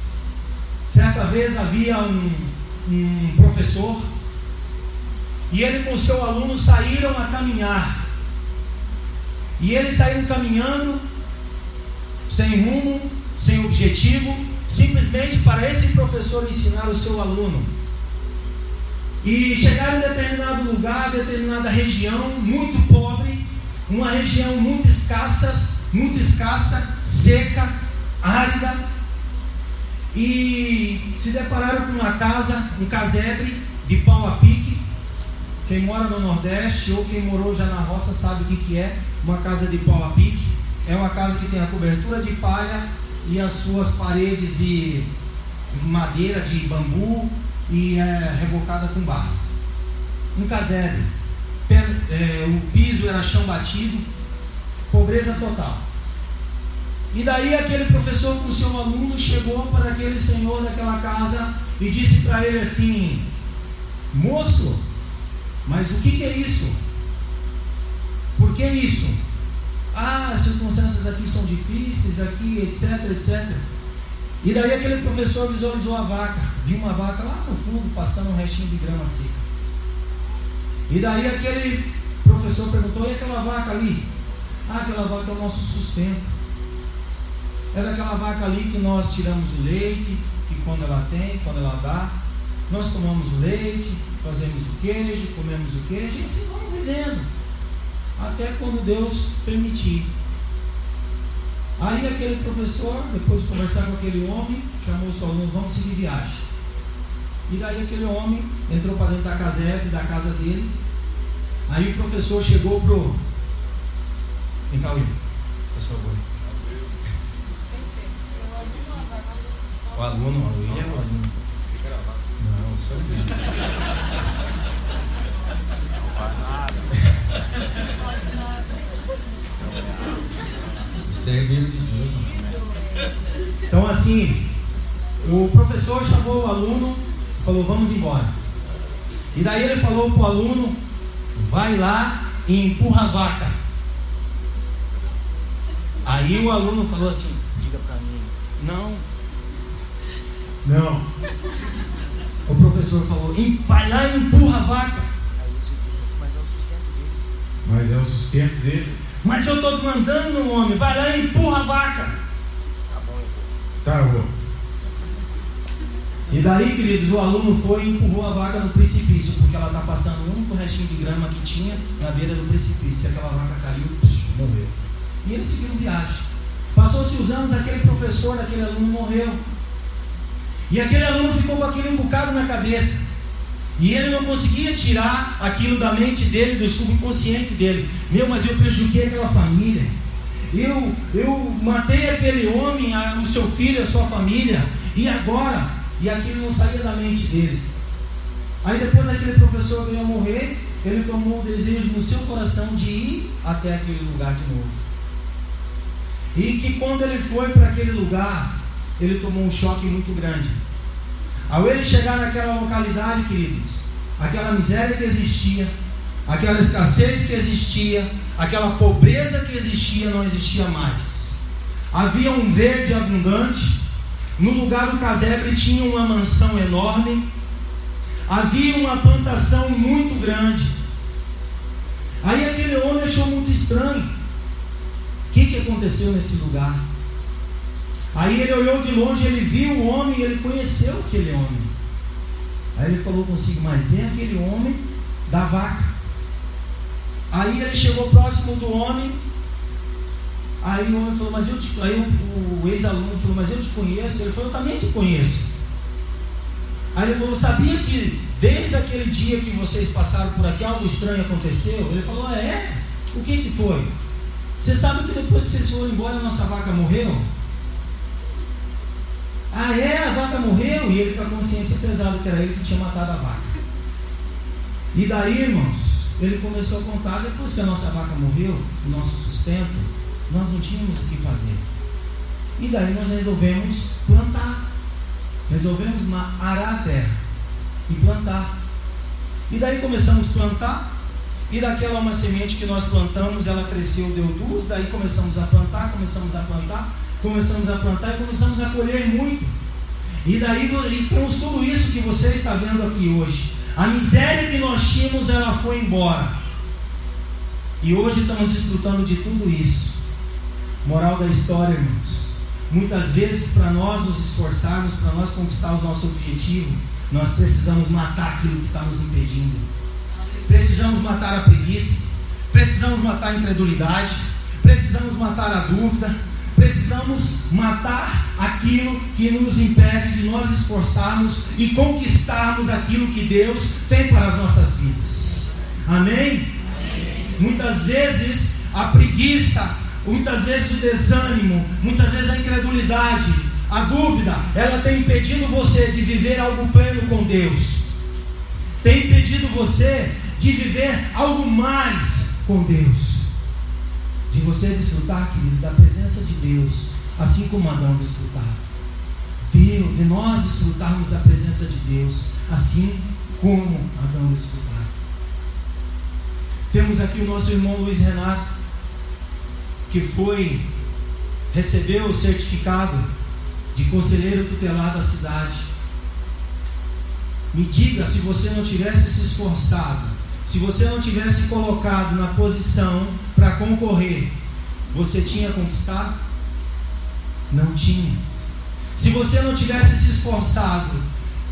certa vez havia um um professor e ele com seu aluno saíram a caminhar. E eles saíram caminhando sem rumo, sem objetivo, simplesmente para esse professor ensinar o seu aluno. E chegaram em determinado lugar, determinada região, muito pobre, uma região muito escassa, muito escassa, seca, árida, e se depararam com uma casa, um casebre de pau a pique. Quem mora no Nordeste ou quem morou já na roça sabe o que, que é uma casa de pau a pique. É uma casa que tem a cobertura de palha e as suas paredes de madeira, de bambu e é rebocada com barro. Um casebre. É, o piso era chão batido, pobreza total. E daí aquele professor com seu aluno chegou para aquele senhor daquela casa e disse para ele assim: Moço, mas o que, que é isso? Por que isso? Ah, as circunstâncias aqui são difíceis, aqui, etc, etc. E daí aquele professor visualizou a vaca, viu uma vaca lá no fundo pastando um restinho de grama seca. E daí aquele professor perguntou: e aquela vaca ali? Ah, aquela vaca é o nosso sustento. É daquela vaca ali que nós tiramos o leite, que quando ela tem, quando ela dá, nós tomamos o leite, fazemos o queijo, comemos o queijo e assim vamos vivendo. Até quando Deus permitir. Aí aquele professor, depois de conversar com aquele homem, chamou o seu aluno, vamos seguir viagem. E daí aquele homem entrou para dentro da casebre, da casa dele. Aí o professor chegou pro. Vem cá, Will, por favor. O aluno, o William é o aluno. Não, sou eu. Não faz nada. Você é meio de Deus. Então assim, o professor chamou o aluno falou, vamos embora. E daí ele falou para o aluno, vai lá e empurra a vaca. Aí o aluno falou assim, diga para mim, não, não. O professor falou: vai lá e empurra a vaca. Aí você diz assim, mas é o sustento deles. Mas é o sustento dele. Mas eu estou mandando um homem, vai lá e empurra a vaca. Tá bom, vou. Tá, vou. E daí, queridos, o aluno foi e empurrou a vaca no precipício, porque ela está passando o único restinho de grama que tinha na beira do precipício. E aquela vaca caiu, morreu. E eles seguiram viagem. Passou-se os anos, aquele professor, aquele aluno morreu. E aquele aluno ficou com aquilo encucado na cabeça. E ele não conseguia tirar aquilo da mente dele, do subconsciente dele. Meu, mas eu prejudiquei aquela família. Eu, eu matei aquele homem, o seu filho, a sua família. E agora? E aquilo não saía da mente dele. Aí depois aquele professor veio a morrer, ele tomou o desejo no seu coração de ir até aquele lugar de novo. E que quando ele foi para aquele lugar, ele tomou um choque muito grande. Ao ele chegar naquela localidade, queridos, aquela miséria que existia, aquela escassez que existia, aquela pobreza que existia, não existia mais. Havia um verde abundante, no lugar do casebre tinha uma mansão enorme, havia uma plantação muito grande. Aí aquele homem achou muito estranho. O que, que aconteceu nesse lugar? Aí ele olhou de longe, ele viu o homem, ele conheceu aquele homem. Aí ele falou consigo, mas é aquele homem da vaca. Aí ele chegou próximo do homem. Aí o homem falou, mas eu te, aí o, o ex-aluno falou, mas eu te conheço. Ele falou, eu também te conheço. Aí ele falou, sabia que desde aquele dia que vocês passaram por aqui algo estranho aconteceu? Ele falou, é? O que que foi? Você sabe que depois que vocês foram embora, a nossa vaca morreu? Ah, é? A vaca morreu? E ele com a consciência pesada, que era ele que tinha matado a vaca. E daí, irmãos, ele começou a contar, depois que a nossa vaca morreu, o nosso sustento, nós não tínhamos o que fazer. E daí nós resolvemos plantar. Resolvemos arar a terra e plantar. E daí começamos a plantar. E daquela uma semente que nós plantamos, ela cresceu, deu duas. Daí começamos a plantar, começamos a plantar começamos a plantar e começamos a colher muito. E daí e temos tudo isso que você está vendo aqui hoje. A miséria que nós tínhamos, ela foi embora. E hoje estamos desfrutando de tudo isso. Moral da história, irmãos. Muitas vezes, para nós nos esforçarmos, para nós conquistar o nosso objetivo, nós precisamos matar aquilo que está nos impedindo. Precisamos matar a preguiça, precisamos matar a incredulidade, precisamos matar a dúvida, precisamos matar aquilo que nos impede de nós esforçarmos e conquistarmos aquilo que Deus tem para as nossas vidas. Amém? Amém. Muitas vezes a preguiça, muitas vezes o desânimo, muitas vezes a incredulidade, a dúvida, ela tem impedido você de viver algo pleno com Deus. Tem impedido você de viver algo mais com Deus. De você desfrutar, querido, da presença de Deus, assim como Adão desfrutava. Deus, de nós desfrutarmos da presença de Deus, assim como Adão desfrutava. Temos aqui o nosso irmão Luiz Renato, que foi, recebeu o certificado de conselheiro tutelar da cidade. Me diga se você não tivesse se esforçado, se você não tivesse colocado na posição para concorrer, você tinha conquistado? Não tinha. Se você não tivesse se esforçado,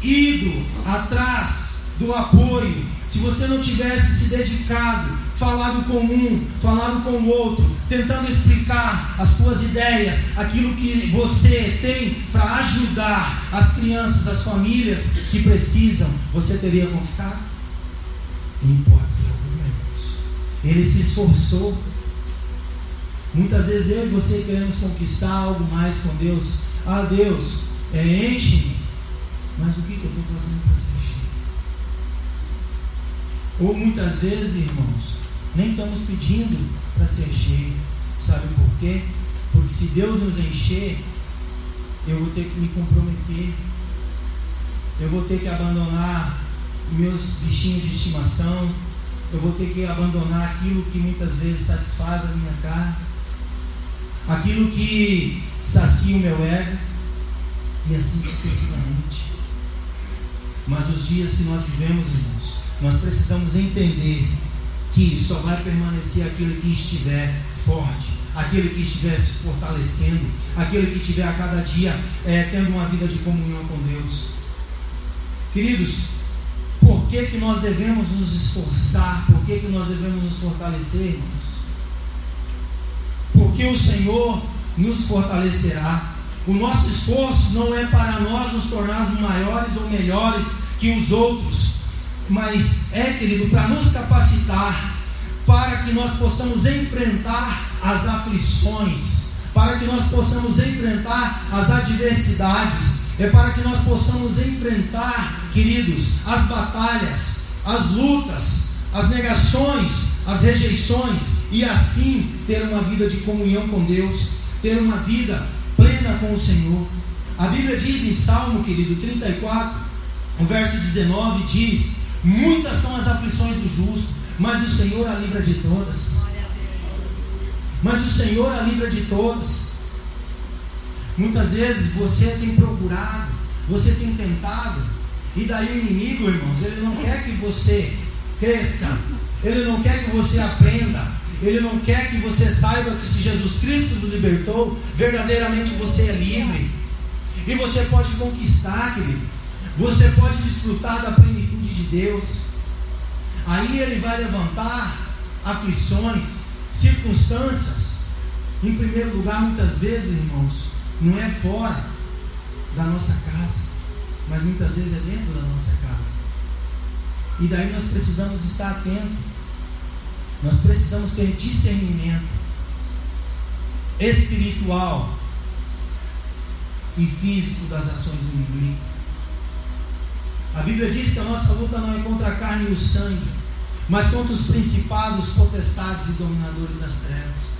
ido atrás do apoio, se você não tivesse se dedicado, falado com um, falado com o outro, tentando explicar as suas ideias, aquilo que você tem para ajudar as crianças, as famílias que precisam, você teria conquistado? Em hipótese alguma, irmãos. Ele se esforçou. Muitas vezes eu e você queremos conquistar algo mais com Deus. Ah, Deus, é, enche-me. Mas o que, que eu estou fazendo para ser ou muitas vezes, irmãos, nem estamos pedindo para ser cheio. Sabe por quê? Porque se Deus nos encher, eu vou ter que me comprometer. Eu vou ter que abandonar meus bichinhos de estimação. Eu vou ter que abandonar aquilo que muitas vezes satisfaz a minha carne. Aquilo que sacia o meu ego. E assim sucessivamente. Mas os dias que nós vivemos, irmãos, nós precisamos entender que só vai permanecer aquele que estiver forte, aquele que estiver se fortalecendo, aquele que estiver a cada dia é, tendo uma vida de comunhão com Deus. Queridos, por que, que nós devemos nos esforçar? Por que, que nós devemos nos fortalecer, irmãos? Porque o Senhor nos fortalecerá. O nosso esforço não é para nós nos tornarmos maiores ou melhores que os outros, mas é, querido, para nos capacitar, para que nós possamos enfrentar as aflições, para que nós possamos enfrentar as adversidades, é para que nós possamos enfrentar, queridos, as batalhas, as lutas, as negações, as rejeições e assim ter uma vida de comunhão com Deus, ter uma vida plena com o Senhor. A Bíblia diz em Salmo, querido, 34, o verso 19 diz: Muitas são as aflições do justo, mas o Senhor a livra de todas. Mas o Senhor a livra de todas. Muitas vezes você tem procurado, você tem tentado, e daí o inimigo, irmãos, ele não quer que você cresça, ele não quer que você aprenda, ele não quer que você saiba que se Jesus Cristo nos libertou, verdadeiramente você é livre. E você pode conquistar, querido. Você pode desfrutar da plenitude de Deus. Aí ele vai levantar aflições, circunstâncias. Em primeiro lugar, muitas vezes, irmãos, não é fora da nossa casa, mas muitas vezes é dentro da nossa casa. E daí nós precisamos estar atentos. Nós precisamos ter discernimento espiritual e físico das ações do inimigo. A Bíblia diz que a nossa luta não é contra a carne e o sangue, mas contra os principados, potestades e dominadores das trevas.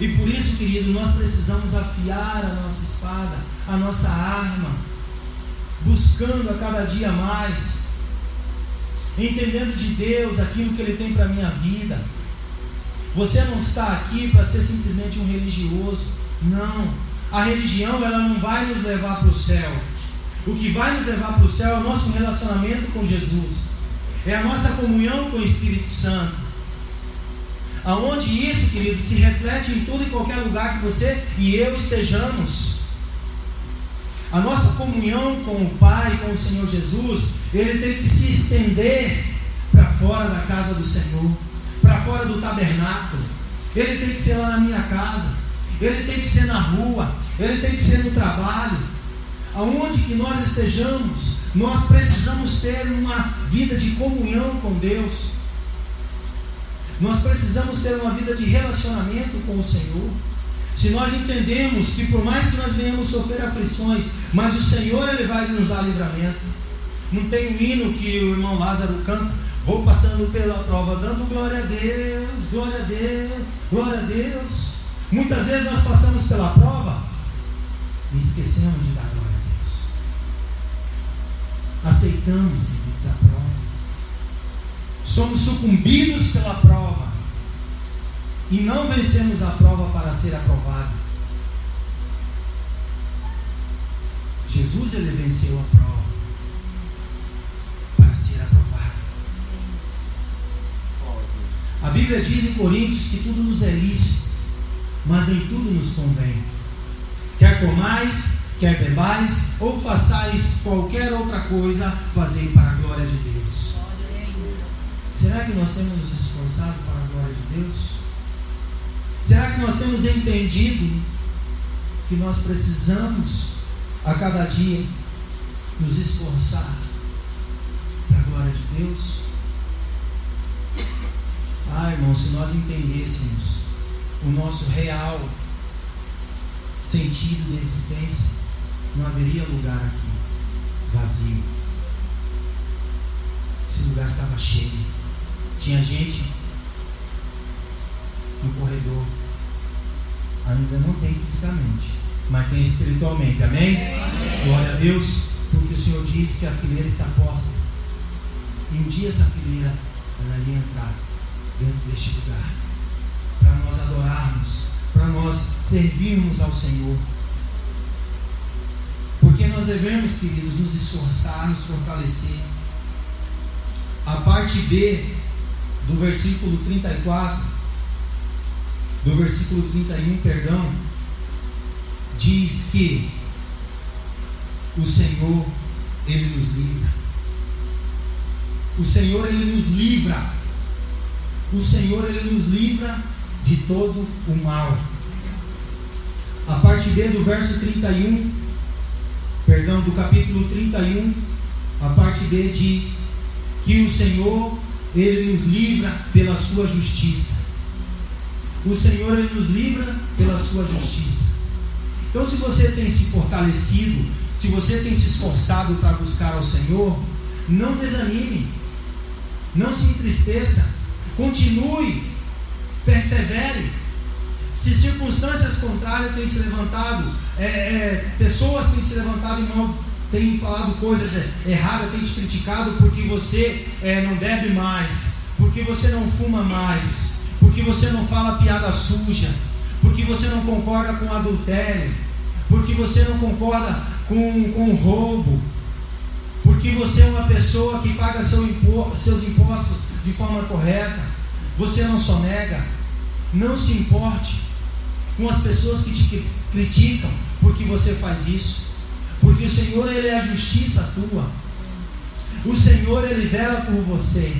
E por isso, querido, nós precisamos afiar a nossa espada, a nossa arma, buscando a cada dia mais, entendendo de Deus aquilo que Ele tem para a minha vida. Você não está aqui para ser simplesmente um religioso. Não. A religião ela não vai nos levar para o céu. O que vai nos levar para o céu é o nosso relacionamento com Jesus, é a nossa comunhão com o Espírito Santo. Aonde isso, querido, se reflete em todo e qualquer lugar que você e eu estejamos. A nossa comunhão com o Pai, com o Senhor Jesus, ele tem que se estender para fora da casa do Senhor, para fora do tabernáculo. Ele tem que ser lá na minha casa, ele tem que ser na rua, ele tem que ser no trabalho. Aonde que nós estejamos, nós precisamos ter uma vida de comunhão com Deus. Nós precisamos ter uma vida de relacionamento com o Senhor. Se nós entendemos que por mais que nós venhamos sofrer aflições, mas o Senhor ele vai nos dar livramento. Não tem um hino que o irmão Lázaro canta, vou passando pela prova, dando glória a Deus, glória a Deus, glória a Deus. Muitas vezes nós passamos pela prova e esquecemos de dar glória. Aceitamos, queridos, a prova. Somos sucumbidos pela prova e não vencemos a prova para ser aprovado. Jesus ele venceu a prova para ser aprovado. A Bíblia diz em Coríntios que tudo nos é lícito, mas nem tudo nos convém. Quer comais, quer bebais, ou façais qualquer outra coisa, fazei para a glória de Deus. Será que nós temos nos esforçado para a glória de Deus? Será que nós temos entendido que nós precisamos a cada dia nos esforçar para a glória de Deus? Ah, irmão, se nós entendêssemos o nosso real sentido de existência, não haveria lugar aqui vazio. Esse lugar estava cheio. Tinha gente no corredor. Ainda não tem fisicamente, mas tem espiritualmente. Amém? Amém? Glória a Deus, porque o Senhor diz que a fileira está posta. E um dia essa fileira ela ia entrar dentro deste lugar para nós adorarmos, para nós servirmos ao Senhor. Porque nós devemos, queridos, nos esforçar, nos fortalecer. A parte B do versículo 34 do versículo 31, perdão, diz que o Senhor, Ele nos livra. O Senhor, Ele nos livra. O Senhor, Ele nos livra de todo o mal. A parte B do verso 31, perdão, do capítulo 31, a parte B diz que o Senhor, Ele nos livra pela sua justiça o Senhor ele nos livra pela sua justiça. Então, se você tem se fortalecido, se você tem se esforçado para buscar ao Senhor, não desanime, não se entristeça, continue, persevere. Se circunstâncias contrárias têm se levantado, é, é, pessoas têm se levantado e mal têm falado coisas erradas, têm te criticado porque você é, não bebe mais, porque você não fuma mais, porque você não fala piada suja, porque você não concorda com adultério, porque você não concorda com, com roubo, porque você é uma pessoa que paga seu impo, seus impostos de forma correta, você não sonega, não se importe com as pessoas que te criticam porque você faz isso, porque o Senhor ele é a justiça tua, o Senhor ele vela por você,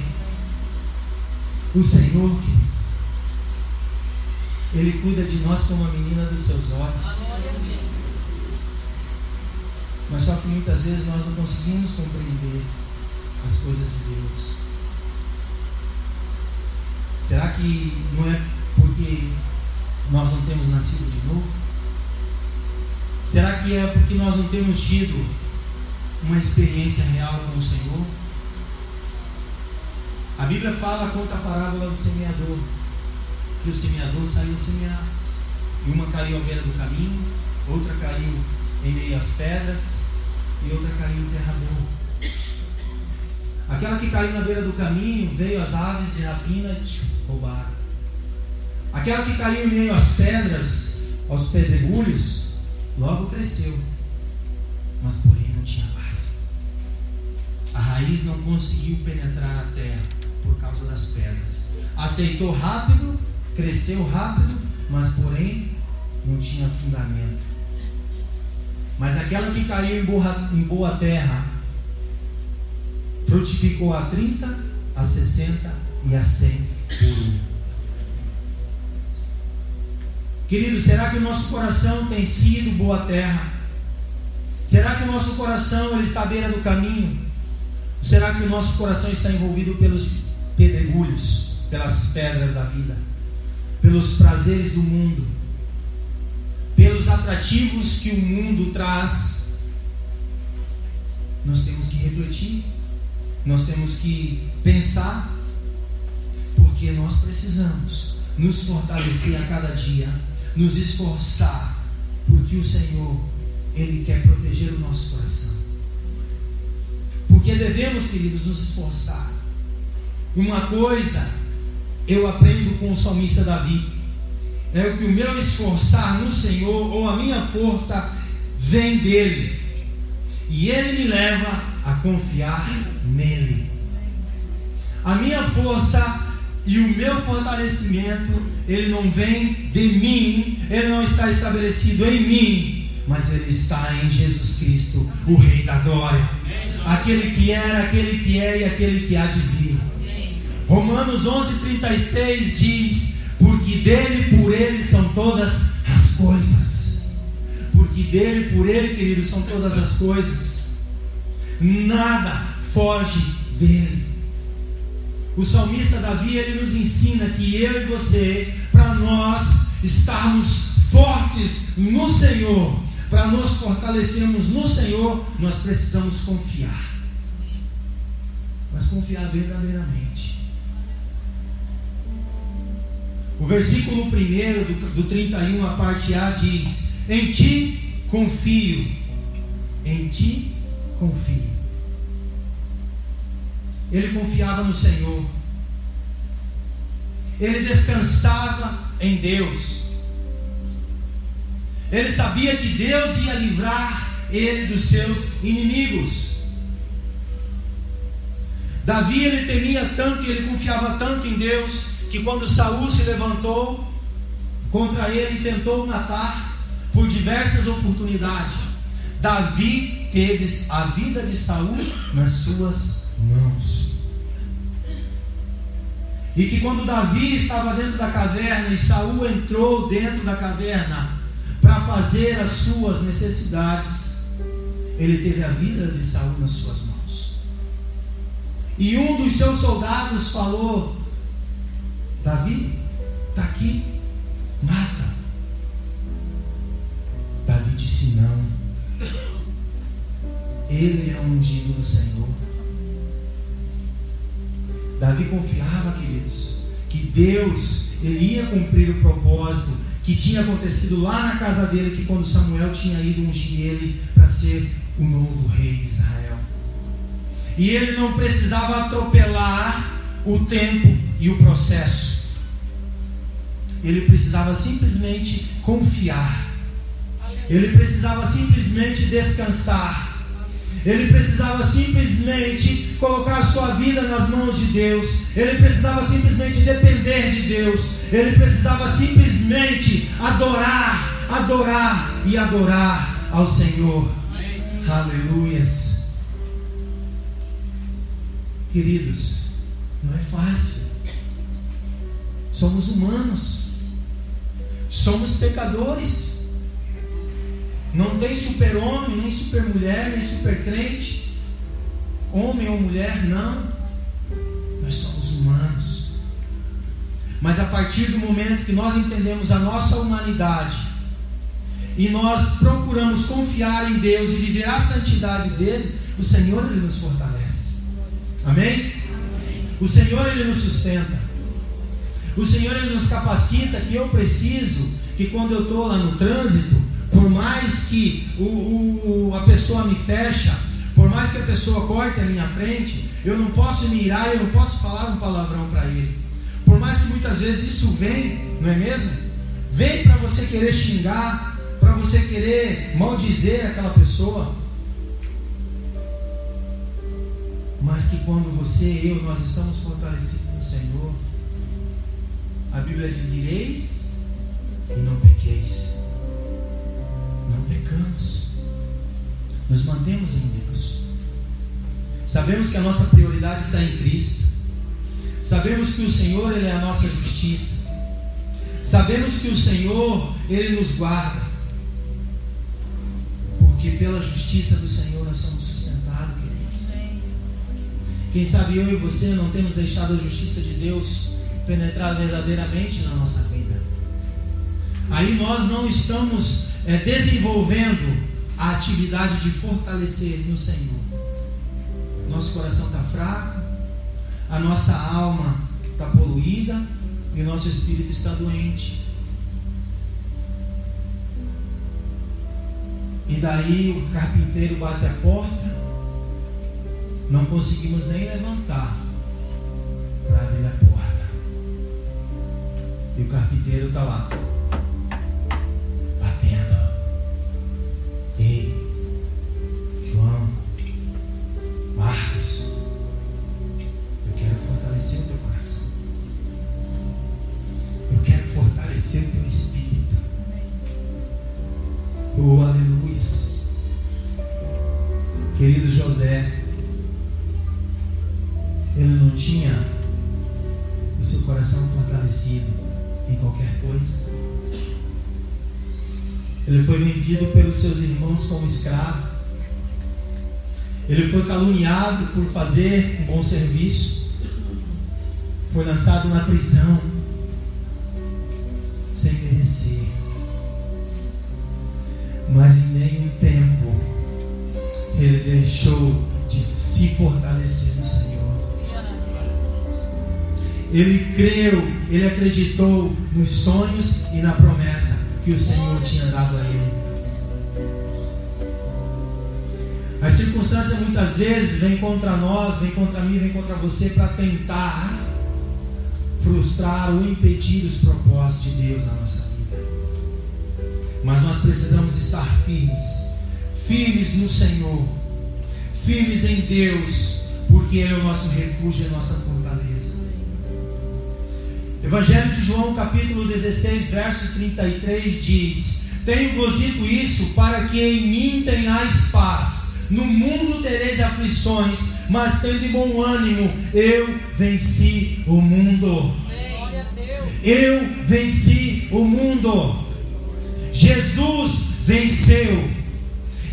o Senhor ele cuida de nós como a menina dos seus olhos. Mas só que muitas vezes nós não conseguimos compreender as coisas de Deus. Será que não é porque nós não temos nascido de novo? Será que é porque nós não temos tido uma experiência real com o Senhor? A Bíblia fala, conta a parábola do semeador que o semeador saiu a semear. E uma caiu à beira do caminho, outra caiu em meio às pedras e outra caiu em terra boa. Aquela que caiu na beira do caminho veio as aves de rapina roubaram. Aquela que caiu em meio às pedras, aos pedregulhos, logo cresceu. mas porém não tinha base. A raiz não conseguiu penetrar a terra por causa das pedras. Aceitou rápido, cresceu rápido, mas porém não tinha fundamento. Mas aquela que caiu em boa, em boa terra frutificou a 30, a 60 e a 100 por um. Querido, será que o nosso coração tem sido boa terra? Será que o nosso coração ele está à beira do caminho? Ou será que o nosso coração está envolvido pelos pedregulhos, pelas pedras da vida, pelos prazeres do mundo, pelos atrativos que o mundo traz? Nós temos que refletir, nós temos que pensar, porque nós precisamos nos fortalecer a cada dia nos esforçar, porque o Senhor, Ele quer proteger o nosso coração. Porque devemos, queridos, nos esforçar. Uma coisa eu aprendo com o salmista Davi, é que o meu esforçar no Senhor, ou a minha força, vem dele. E ele me leva a confiar nele. A minha força e o meu fortalecimento, ele não vem de mim, ele não está estabelecido em mim, mas ele está em Jesus Cristo, o Rei da Glória. Aquele que era, aquele que é e aquele que há de vir. Romanos 11:36 diz: Porque dele por ele são todas as coisas. Porque dele por ele, queridos, são todas as coisas. Nada foge dele. O salmista Davi ele nos ensina que eu e você, para nós estarmos fortes no Senhor, para nos fortalecermos no Senhor, nós precisamos confiar. Mas confiar verdadeiramente. O versículo 1 do, do 31, a parte A, diz: Em ti confio, em ti confio. Ele confiava no Senhor. Ele descansava em Deus. Ele sabia que Deus ia livrar ele dos seus inimigos. Davi ele temia tanto e ele confiava tanto em Deus que quando Saul se levantou contra ele e tentou matar por diversas oportunidades, Davi teve a vida de Saul nas suas mãos. E que quando Davi estava dentro da caverna e Saul entrou dentro da caverna para fazer as suas necessidades, ele teve a vida de Saul nas suas mãos. E um dos seus soldados falou: Davi, está aqui, mata. Davi disse: Não. Ele é o ungido do Senhor. Davi confiava, queridos, que Deus ele ia cumprir o propósito que tinha acontecido lá na casa dele, que quando Samuel tinha ido ungir ele para ser o novo rei de Israel. E ele não precisava atropelar o tempo e o processo. Ele precisava simplesmente confiar. Ele precisava simplesmente descansar. Ele precisava simplesmente colocar a sua vida nas mãos de Deus. Ele precisava simplesmente depender de Deus. Ele precisava simplesmente adorar, adorar e adorar ao Senhor. Aleluias. Queridos, não é fácil. Somos humanos. Somos pecadores. Não tem super-homem, nem super-mulher, nem super-crente. Homem ou mulher, não. Nós somos humanos. Mas a partir do momento que nós entendemos a nossa humanidade e nós procuramos confiar em Deus e viver a santidade dele, o Senhor ele nos fortalece. Amém? Amém. O Senhor ele nos sustenta. O Senhor ele nos capacita que eu preciso que quando eu estou lá no trânsito por mais que o, o, a pessoa me fecha, por mais que a pessoa corte a minha frente, eu não posso me irar, eu não posso falar um palavrão para ele. Por mais que muitas vezes isso vem, não é mesmo? Vem para você querer xingar, para você querer maldizer aquela pessoa. mas que quando você e eu nós estamos fortalecidos no Senhor, a Bíblia diz: ireis e não pequeis. Não pecamos. Nos mantemos em Deus. Sabemos que a nossa prioridade está em Cristo. Sabemos que o Senhor ele é a nossa justiça. Sabemos que o Senhor ele nos guarda. Porque pela justiça do Senhor nós somos sustentados, queridos. Quem sabe eu e você não temos deixado a justiça de Deus penetrar verdadeiramente na nossa vida. Aí nós não estamos é, desenvolvendo a atividade de fortalecer no Senhor. Nosso coração está fraco, a nossa alma está poluída e o nosso espírito está doente. E daí o carpinteiro bate a porta, não conseguimos nem levantar para abrir a porta. E o carpinteiro está lá. Ei, João, Marcos, eu quero fortalecer o teu coração. Eu quero fortalecer o teu espírito. Oh, aleluia. Querido José, ele não tinha o seu coração fortalecido em qualquer coisa. Ele foi vendido pelos seus irmãos como escravo. Ele foi caluniado por fazer um bom serviço. Foi lançado na prisão sem merecer. Mas em nenhum tempo ele deixou de se fortalecer no Senhor. Ele creu, ele acreditou nos sonhos e na promessa que o Senhor tinha dado a ele. As circunstâncias muitas vezes vêm contra nós, vêm contra mim, vêm contra você para tentar frustrar ou impedir os propósitos de Deus na nossa vida. Mas nós precisamos estar firmes, firmes no Senhor, firmes em Deus, porque Ele é o nosso refúgio e a nossa fortaleza. Evangelho de João, capítulo 16, verso 33 diz: Tenho-vos dito isso para que em mim tenhais paz. No mundo tereis aflições, mas tende bom ânimo. Eu venci o mundo. Eu venci o mundo. Jesus venceu.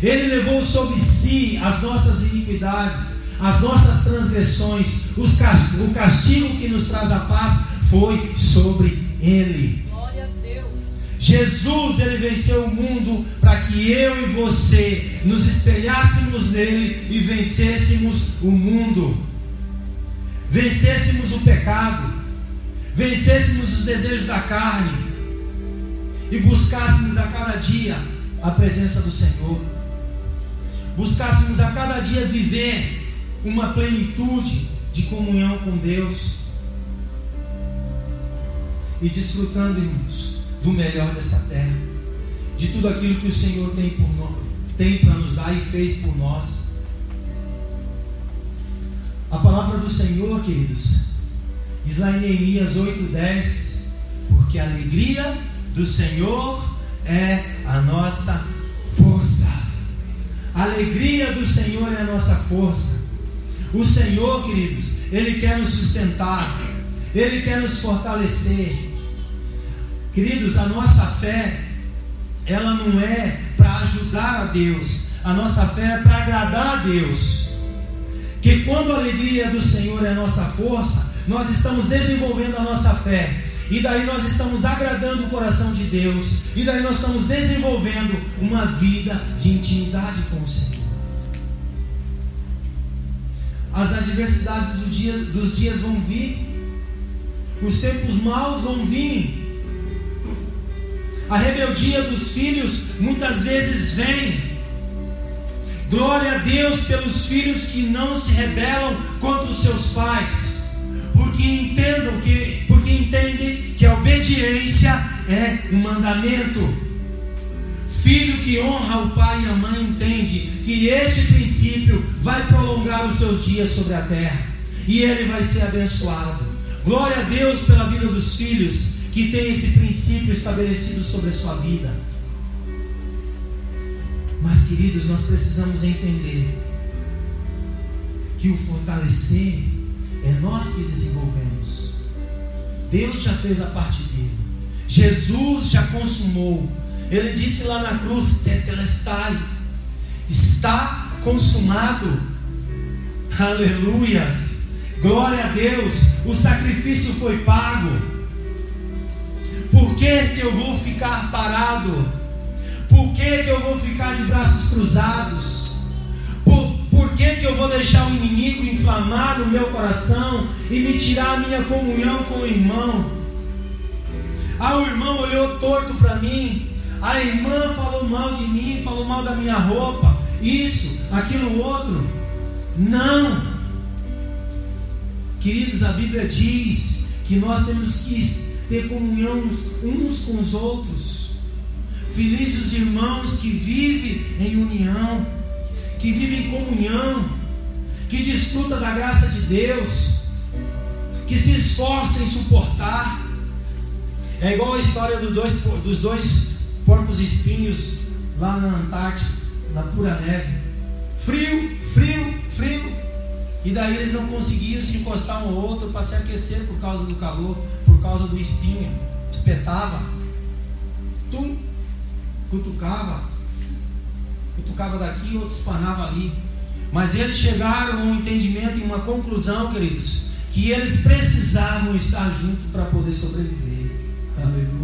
Ele levou sobre si as nossas iniquidades, as nossas transgressões, o castigo que nos traz a paz foi sobre ele. Glória a Deus. Jesus ele venceu o mundo para que eu e você nos espelhássemos nele e vencêssemos o mundo. Vencêssemos o pecado, vencêssemos os desejos da carne e buscássemos a cada dia a presença do Senhor. Buscássemos a cada dia viver uma plenitude de comunhão com Deus e desfrutando, irmãos, do melhor dessa terra, de tudo aquilo que o Senhor tem, para nos dar e fez por nós. A palavra do Senhor, queridos, diz lá em Neemias 8,10: Porque a alegria do Senhor é a nossa força. A alegria do Senhor é a nossa força. O Senhor, queridos, Ele quer nos sustentar, Ele quer nos fortalecer. Queridos, a nossa fé, ela não é para ajudar a Deus, a nossa fé é para agradar a Deus. Que quando a alegria do Senhor é a nossa força, nós estamos desenvolvendo a nossa fé. E daí nós estamos agradando o coração de Deus. E daí nós estamos desenvolvendo uma vida de intimidade com o Senhor. As adversidades do dia, dos dias vão vir. Os tempos maus vão vir. A rebeldia dos filhos muitas vezes vem. Glória a Deus pelos filhos que não se rebelam contra os seus pais, porque que, porque entendem que a obediência é um mandamento. Filho que honra o pai e a mãe entende que este princípio vai prolongar os seus dias sobre a terra e ele vai ser abençoado. Glória a Deus pela vida dos filhos que tem esse princípio estabelecido sobre a sua vida. Mas, queridos, nós precisamos entender que o fortalecer é nós que desenvolvemos. Deus já fez a parte dele. Jesus já consumou. Ele disse lá na cruz: Tetelestai, está consumado. Aleluias. Glória a Deus. O sacrifício foi pago. Por que, que eu vou ficar parado? Por que, que eu vou ficar de braços cruzados? Por, por que, que eu vou deixar o inimigo inflamar no meu coração e me tirar a minha comunhão com o irmão? Ah, o irmão olhou torto para mim. A irmã falou mal de mim, falou mal da minha roupa. Isso, aquilo, outro. Não. Queridos, a Bíblia diz que nós temos que ter comunhão uns com os outros. Felizes os irmãos que vivem em união, que vivem em comunhão, que desfrutam da graça de Deus, que se esforçam em suportar. É igual a história dos dois, dos dois porcos espinhos lá na Antártida, na pura neve. Frio, frio, frio. E daí eles não conseguiam se encostar um ao outro para se aquecer por causa do calor, por causa do espinho. Espetava. Tum, cutucava, cutucava daqui, outro espanava ali. Mas eles chegaram a um entendimento e uma conclusão, queridos, que eles precisavam estar juntos para poder sobreviver. Aleluia.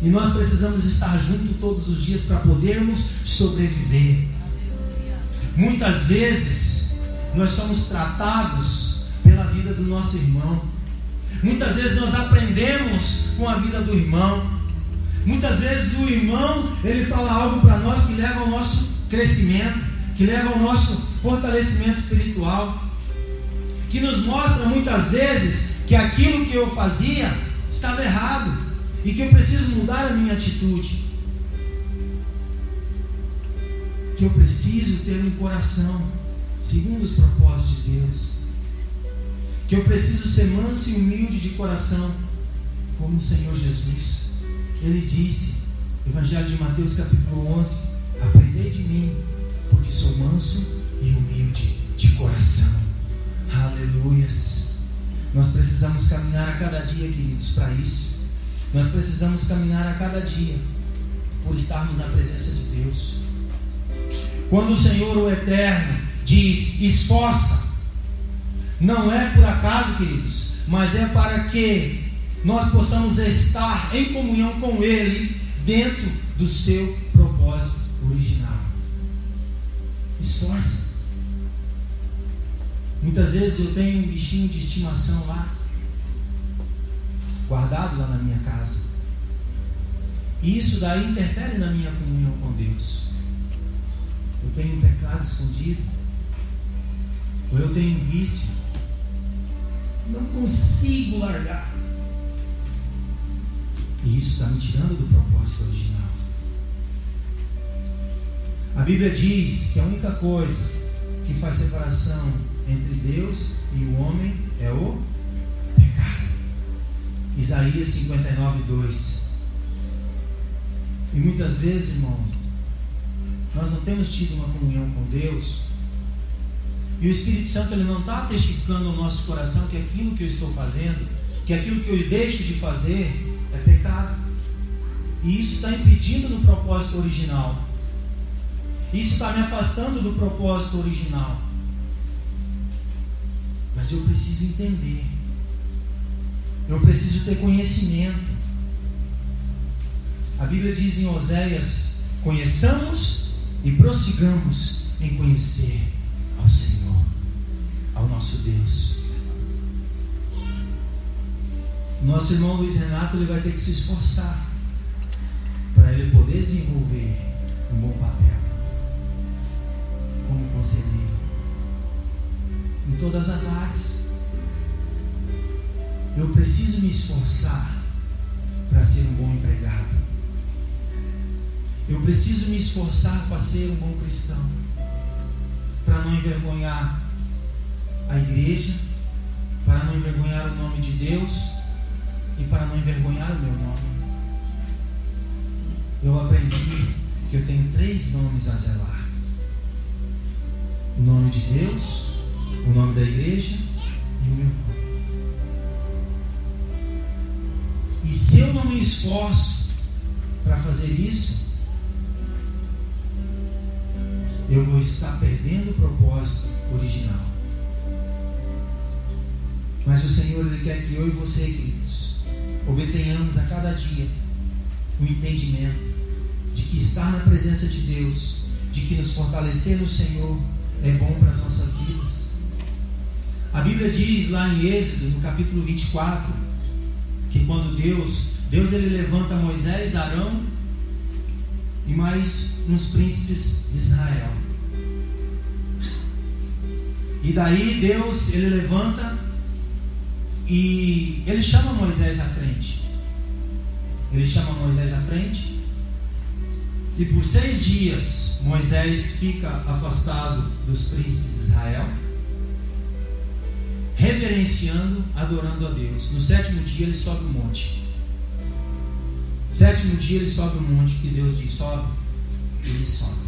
E nós precisamos estar juntos todos os dias para podermos sobreviver. Muitas vezes nós somos tratados pela vida do nosso irmão. Muitas vezes nós aprendemos com a vida do irmão. Muitas vezes o irmão, ele fala algo para nós que leva ao nosso crescimento, que leva ao nosso fortalecimento espiritual, que nos mostra muitas vezes que aquilo que eu fazia estava errado e que eu preciso mudar a minha atitude. Que eu preciso ter um coração segundo os propósitos de Deus. Que eu preciso ser manso e humilde de coração, como o Senhor Jesus. Ele disse, Evangelho de Mateus capítulo 11: Aprendei de mim, porque sou manso e humilde de coração. Aleluias. Nós precisamos caminhar a cada dia, queridos, para isso. Nós precisamos caminhar a cada dia por estarmos na presença de Deus. Quando o Senhor, o Eterno, diz: esforça, não é por acaso, queridos, mas é para que nós possamos estar em comunhão com Ele dentro do seu propósito original. Esforce. Muitas vezes eu tenho um bichinho de estimação lá, guardado lá na minha casa. E isso daí interfere na minha comunhão com Deus. Eu tenho um pecado escondido, ou eu tenho um vício, não consigo largar. E isso está me tirando do propósito original. A Bíblia diz que a única coisa que faz separação entre Deus e o homem é o pecado. Isaías 59, 2. E muitas vezes, irmão, nós não temos tido uma comunhão com Deus. E o Espírito Santo ele não está testificando ao nosso coração que aquilo que eu estou fazendo, que aquilo que eu deixo de fazer, é pecado. E isso está impedindo do propósito original. Isso está me afastando do propósito original. Mas eu preciso entender. Eu preciso ter conhecimento. A Bíblia diz em Oséias: conheçamos e prossigamos em conhecer ao Senhor, ao nosso Deus. Nosso irmão Luiz Renato ele vai ter que se esforçar para ele poder desenvolver um bom papel como conselheiro em todas as áreas. Eu preciso me esforçar para ser um bom empregado. Eu preciso me esforçar para ser um bom cristão, para não envergonhar a igreja, para não envergonhar o nome de Deus e para não envergonhar o meu nome. Eu aprendi que eu tenho três nomes a zelar: o nome de Deus, o nome da igreja e o meu nome. E se eu não me esforço para fazer isso, eu vou estar perdendo o propósito original. Mas o Senhor ele quer que eu e você, queridos, obtenhamos a cada dia o entendimento de que estar na presença de Deus, de que nos fortalecer no Senhor é bom para as nossas vidas. A Bíblia diz lá em Êxodo, no capítulo 24, que quando Deus, Deus ele levanta Moisés, Arão e mais uns príncipes de Israel. E daí Deus ele levanta e ele chama Moisés à frente. Ele chama Moisés à frente. E por seis dias Moisés fica afastado dos príncipes de Israel reverenciando, adorando a Deus. No sétimo dia ele sobe o monte. No sétimo dia ele sobe o monte que Deus diz: sobe. Ele sobe.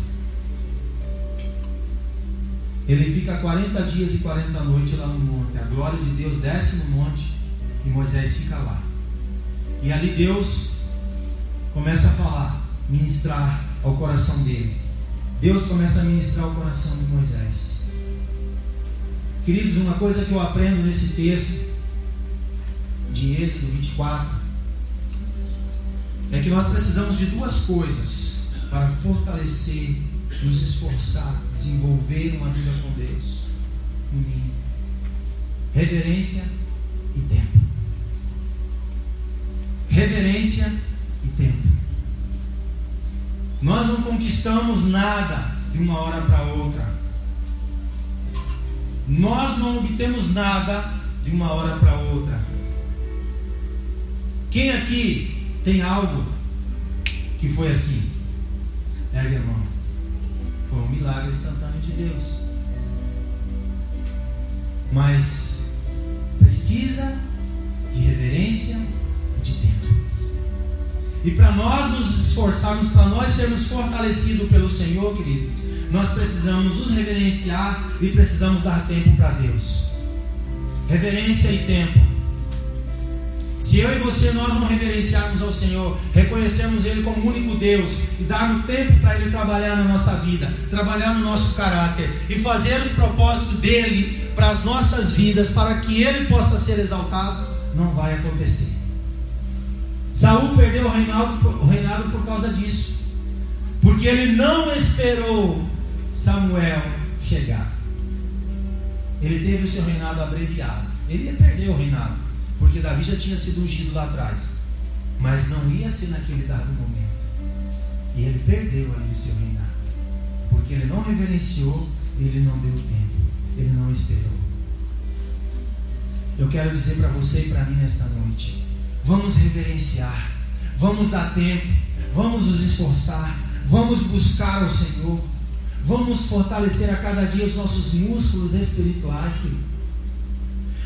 Ele fica 40 dias e 40 noites lá no monte. A glória de Deus desce no monte e Moisés fica lá. E ali Deus começa a falar, ministrar ao coração dele. Deus começa a ministrar ao coração de Moisés. Queridos, uma coisa que eu aprendo nesse texto de Êxodo 24 é que nós precisamos de duas coisas para fortalecer, nos esforçar, desenvolver uma vida com Deus. No mínimo. Reverência e tempo. Reverência e tempo. Nós não conquistamos nada de uma hora para outra. Nós não obtemos nada de uma hora para outra. Quem aqui tem algo que foi assim? Ergue a mão. Foi um milagre instantâneo de Deus. Mas precisa de reverência e de tempo. E para nós nos esforçarmos, para nós sermos fortalecidos pelo Senhor, queridos, nós precisamos nos reverenciar e precisamos dar tempo para Deus. Reverência e tempo. Se eu e você nós não reverenciarmos ao Senhor, reconhecemos Ele como único Deus e darmos tempo para Ele trabalhar na nossa vida, trabalhar no nosso caráter e fazer os propósitos dele para as nossas vidas, para que Ele possa ser exaltado, não vai acontecer. Saul perdeu o reinado, o reinado por causa disso. Porque ele não esperou Samuel chegar. Ele teve o seu reinado abreviado. Ele ia perder o reinado. Porque Davi já tinha sido ungido lá atrás. Mas não ia ser naquele dado momento. E ele perdeu ali o seu reinado. Porque ele não reverenciou, ele não deu tempo. Ele não esperou. Eu quero dizer para você e para mim nesta noite Vamos reverenciar, vamos dar tempo, vamos nos esforçar, vamos buscar o Senhor, vamos fortalecer a cada dia os nossos músculos espirituais.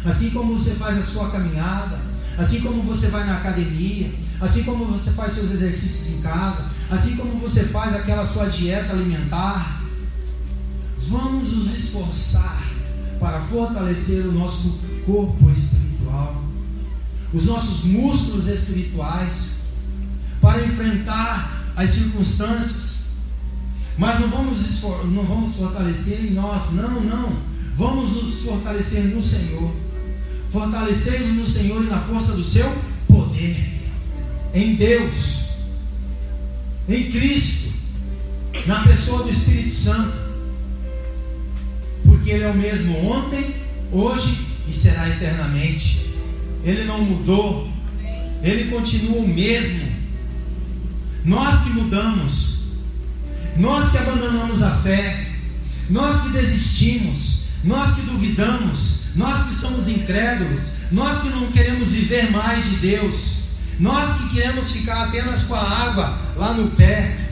Assim como você faz a sua caminhada, assim como você vai na academia, assim como você faz seus exercícios em casa, assim como você faz aquela sua dieta alimentar, vamos nos esforçar para fortalecer o nosso corpo espiritual os nossos músculos espirituais para enfrentar as circunstâncias. Mas não vamos, não vamos fortalecer em nós, não, não. Vamos nos fortalecer no Senhor. Fortalecer-nos no Senhor e na força do seu poder. Em Deus. Em Cristo. Na pessoa do Espírito Santo. Porque Ele é o mesmo ontem, hoje e será eternamente. Ele não mudou, ele continua o mesmo. Nós que mudamos, nós que abandonamos a fé, nós que desistimos, nós que duvidamos, nós que somos incrédulos, nós que não queremos viver mais de Deus, nós que queremos ficar apenas com a água lá no pé,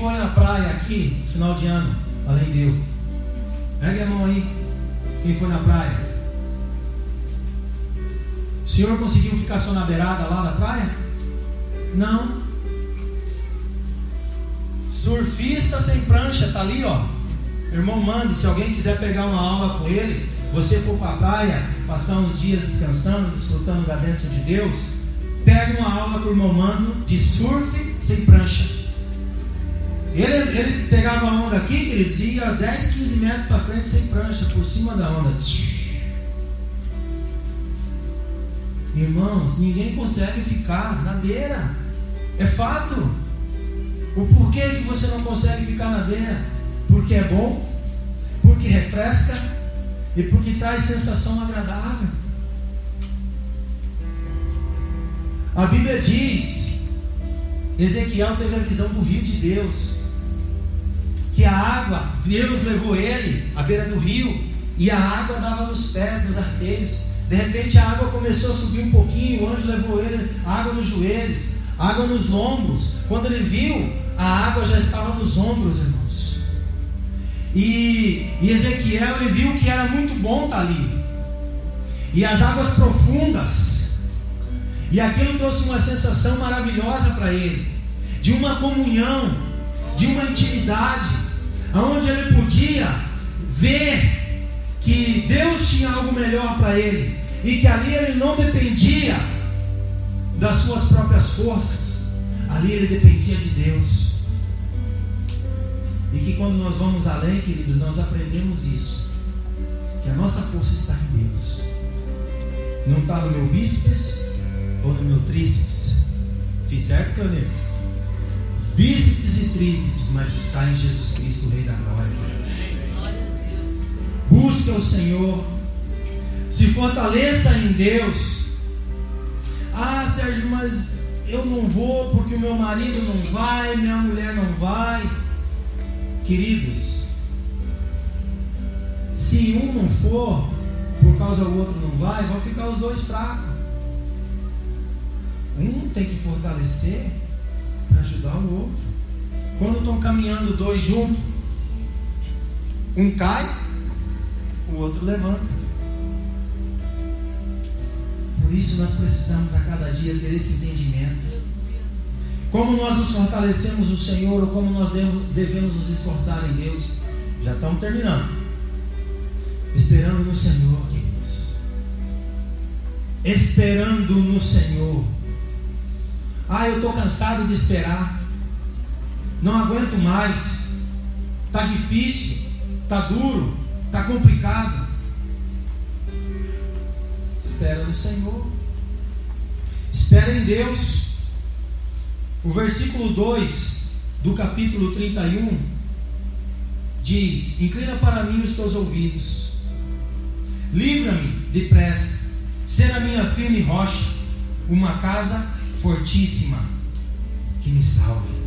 foi na praia aqui, no final de ano, além de eu? Ergue a mão aí. Quem foi na praia? O senhor conseguiu ficar só na beirada lá da praia? Não. Surfista sem prancha, tá ali, ó. Irmão, mande, se alguém quiser pegar uma aula com ele, você for para a praia, passar uns dias descansando, desfrutando da bênção de Deus, pega uma aula com o irmão Mando de surf sem prancha. Ele, ele pegava a onda aqui, ele dizia 10, 15 metros para frente sem prancha, por cima da onda. Irmãos, ninguém consegue ficar na beira. É fato. O porquê que você não consegue ficar na beira? Porque é bom, porque refresca e porque traz sensação agradável. A Bíblia diz, Ezequiel teve a visão do rio de Deus, que a água, Deus levou ele à beira do rio, e a água dava nos pés, nos arteiros. De repente a água começou a subir um pouquinho, o anjo levou ele, água nos joelhos, água nos lombros. Quando ele viu, a água já estava nos ombros, irmãos. E, e Ezequiel ele viu que era muito bom estar ali. E as águas profundas. E aquilo trouxe uma sensação maravilhosa para ele, de uma comunhão, de uma intimidade, onde ele podia ver que Deus tinha algo melhor para ele e que ali ele não dependia das suas próprias forças, ali ele dependia de Deus. E que quando nós vamos além, queridos, nós aprendemos isso. Que a nossa força está em Deus. Não está no meu bíceps ou no meu tríceps. Fiz certo, Cleonir? Bíceps e tríceps, mas está em Jesus Cristo, o Rei da Glória. Busca o Senhor. Se fortaleça em Deus. Ah, Sérgio, mas eu não vou porque o meu marido não vai, minha mulher não vai. Queridos, se um não for, por causa o outro não vai, vão ficar os dois fracos. Um tem que fortalecer para ajudar o outro. Quando estão caminhando dois juntos, um cai, o outro levanta. Por isso nós precisamos a cada dia ter esse entendimento. Como nós nos fortalecemos o Senhor, ou como nós devemos nos esforçar em Deus. Já estamos terminando. Esperando no Senhor, queridos. Esperando no Senhor. Ah, eu estou cansado de esperar. Não aguento mais. Está difícil. Está duro. Está complicado. Espera no Senhor. Espera em Deus. O versículo 2 do capítulo 31 diz: Inclina para mim os teus ouvidos, livra-me depressa, ser a minha firme rocha, uma casa fortíssima que me salve.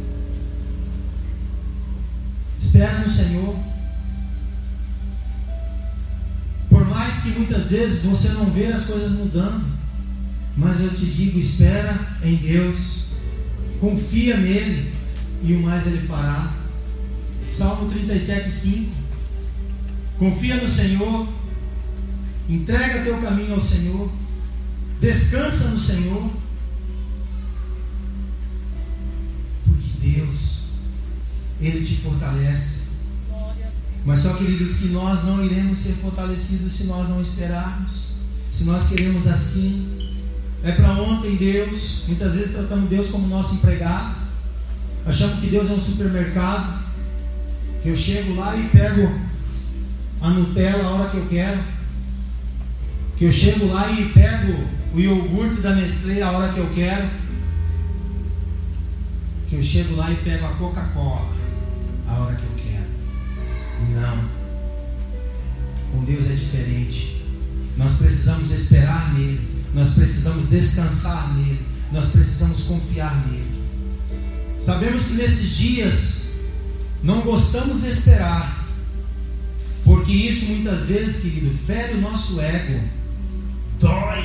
Espera no Senhor. Por mais que muitas vezes você não vê as coisas mudando, mas eu te digo, espera em Deus confia nele e o mais ele fará. Salmo 37, 5. Confia no Senhor, entrega teu caminho ao Senhor, descansa no Senhor, porque Deus, Ele te fortalece. Mas só, queridos, que nós não iremos ser fortalecidos se nós não esperarmos. Se nós queremos assim, é para ontem Deus. Muitas vezes tratamos Deus como nosso empregado. Achamos que Deus é um supermercado. Que eu chego lá e pego a Nutella a hora que eu quero. Que eu chego lá e pego o iogurte da Nestlé a hora que eu quero. Que eu chego lá e pego a Coca-Cola a hora que eu quero. Não. Com Deus é diferente. Nós precisamos esperar nele. Nós precisamos descansar nele. Nós precisamos confiar nele. Sabemos que nesses dias não gostamos de esperar, porque isso muitas vezes, querido, fere o nosso ego, dói.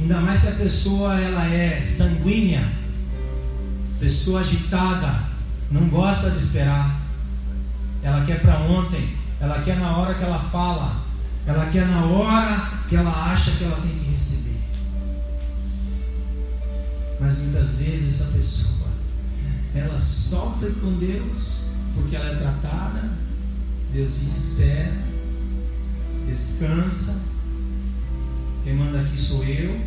Ainda mais se a pessoa ela é sanguínea, pessoa agitada, não gosta de esperar. Ela quer para ontem, ela quer na hora que ela fala, ela quer na hora que ela acha que ela tem que receber. Mas muitas vezes essa pessoa, ela sofre com Deus porque ela é tratada, Deus desespera, descansa. Quem manda aqui sou eu,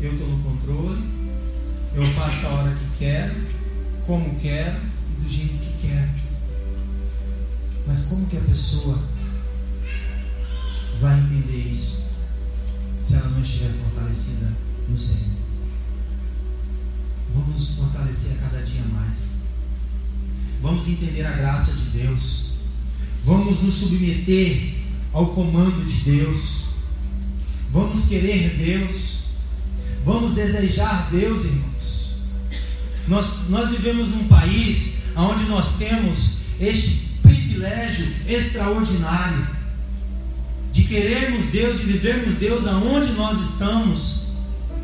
eu estou no controle, eu faço a hora que quero, como quero e do jeito que quero. Mas como que a pessoa vai entender isso se ela não estiver fortalecida no Senhor? Vamos fortalecer a cada dia mais. Vamos entender a graça de Deus. Vamos nos submeter ao comando de Deus. Vamos querer Deus. Vamos desejar Deus, irmãos. Nós, nós vivemos num país onde nós temos este privilégio extraordinário de querermos Deus, de vivermos Deus aonde nós estamos.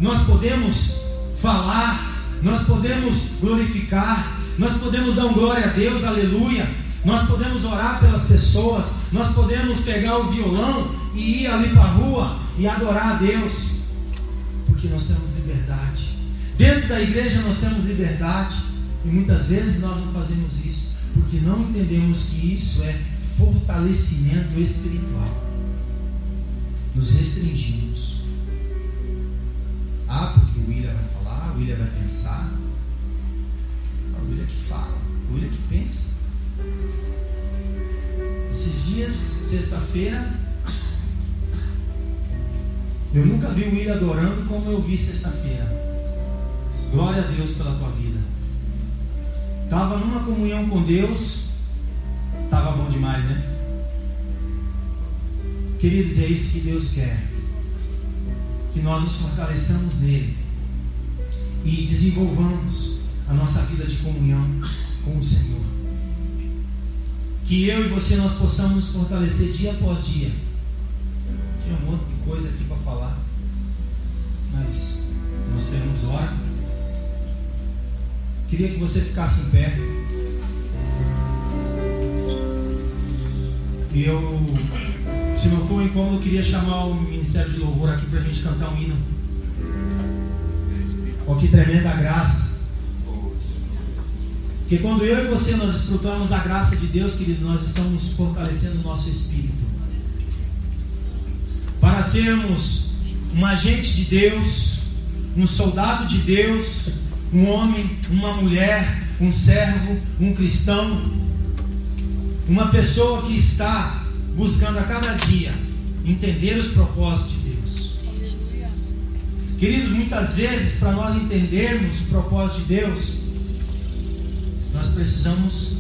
Nós podemos falar, nós podemos glorificar, nós podemos dar um glória a Deus, aleluia. Nós podemos orar pelas pessoas, nós podemos pegar o violão e ir ali para a rua e adorar a Deus, porque nós temos liberdade. Dentro da igreja nós temos liberdade e muitas vezes nós não fazemos isso porque não entendemos que isso é fortalecimento espiritual. Nos restringimos. Ah, porque o William vai falar, o William vai pensar. É o William que fala, o William que pensa. Esses dias, sexta-feira, eu nunca vi o William adorando como eu vi sexta-feira. Glória a Deus pela tua vida. Estava numa comunhão com Deus. Estava bom demais, né? Queridos, é isso que Deus quer. Que nós nos fortaleçamos nele. E desenvolvamos a nossa vida de comunhão com o Senhor. Que eu e você nós possamos nos fortalecer dia após dia. Tinha um monte de coisa aqui para falar. Mas nós temos hora. Queria que você ficasse em pé. Eu, se não for um incômodo, eu queria chamar o Ministério de Louvor aqui para a gente cantar um hino. Oh, que tremenda graça. Porque quando eu e você nós desfrutamos da graça de Deus, querido, nós estamos fortalecendo o nosso espírito. Para sermos um agente de Deus, um soldado de Deus, um homem, uma mulher, um servo, um cristão, uma pessoa que está buscando a cada dia entender os propósitos de Deus. Queridos, muitas vezes para nós entendermos o propósito de Deus, nós precisamos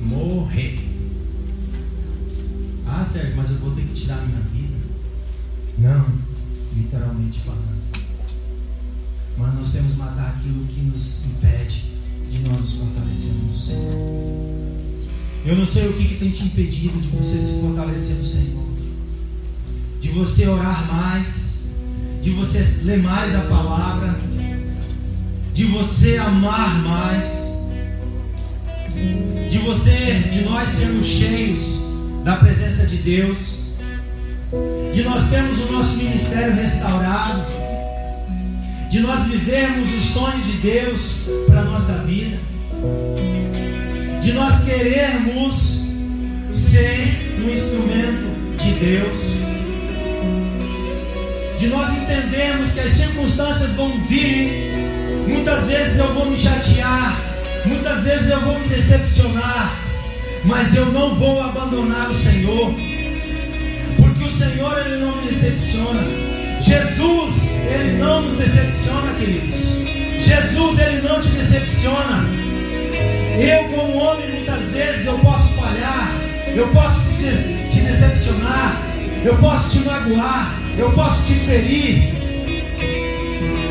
morrer. Ah, Sérgio, mas eu vou ter que tirar a minha vida. Não, literalmente falando mas nós temos que matar aquilo que nos impede de nós nos fortalecermos no Senhor. Eu não sei o que, que tem te impedido de você se fortalecer no Senhor, de você orar mais, de você ler mais a palavra, de você amar mais, de você, de nós sermos cheios da presença de Deus, de nós termos o nosso ministério restaurado. De nós vivermos o sonho de Deus para a nossa vida, de nós querermos ser um instrumento de Deus, de nós entendermos que as circunstâncias vão vir, muitas vezes eu vou me chatear, muitas vezes eu vou me decepcionar, mas eu não vou abandonar o Senhor, porque o Senhor ele não me decepciona. Jesus, ele não nos decepciona, queridos. Jesus, ele não te decepciona. Eu, como homem, muitas vezes eu posso falhar, eu posso te, decepcionar, eu posso te magoar, eu posso te ferir.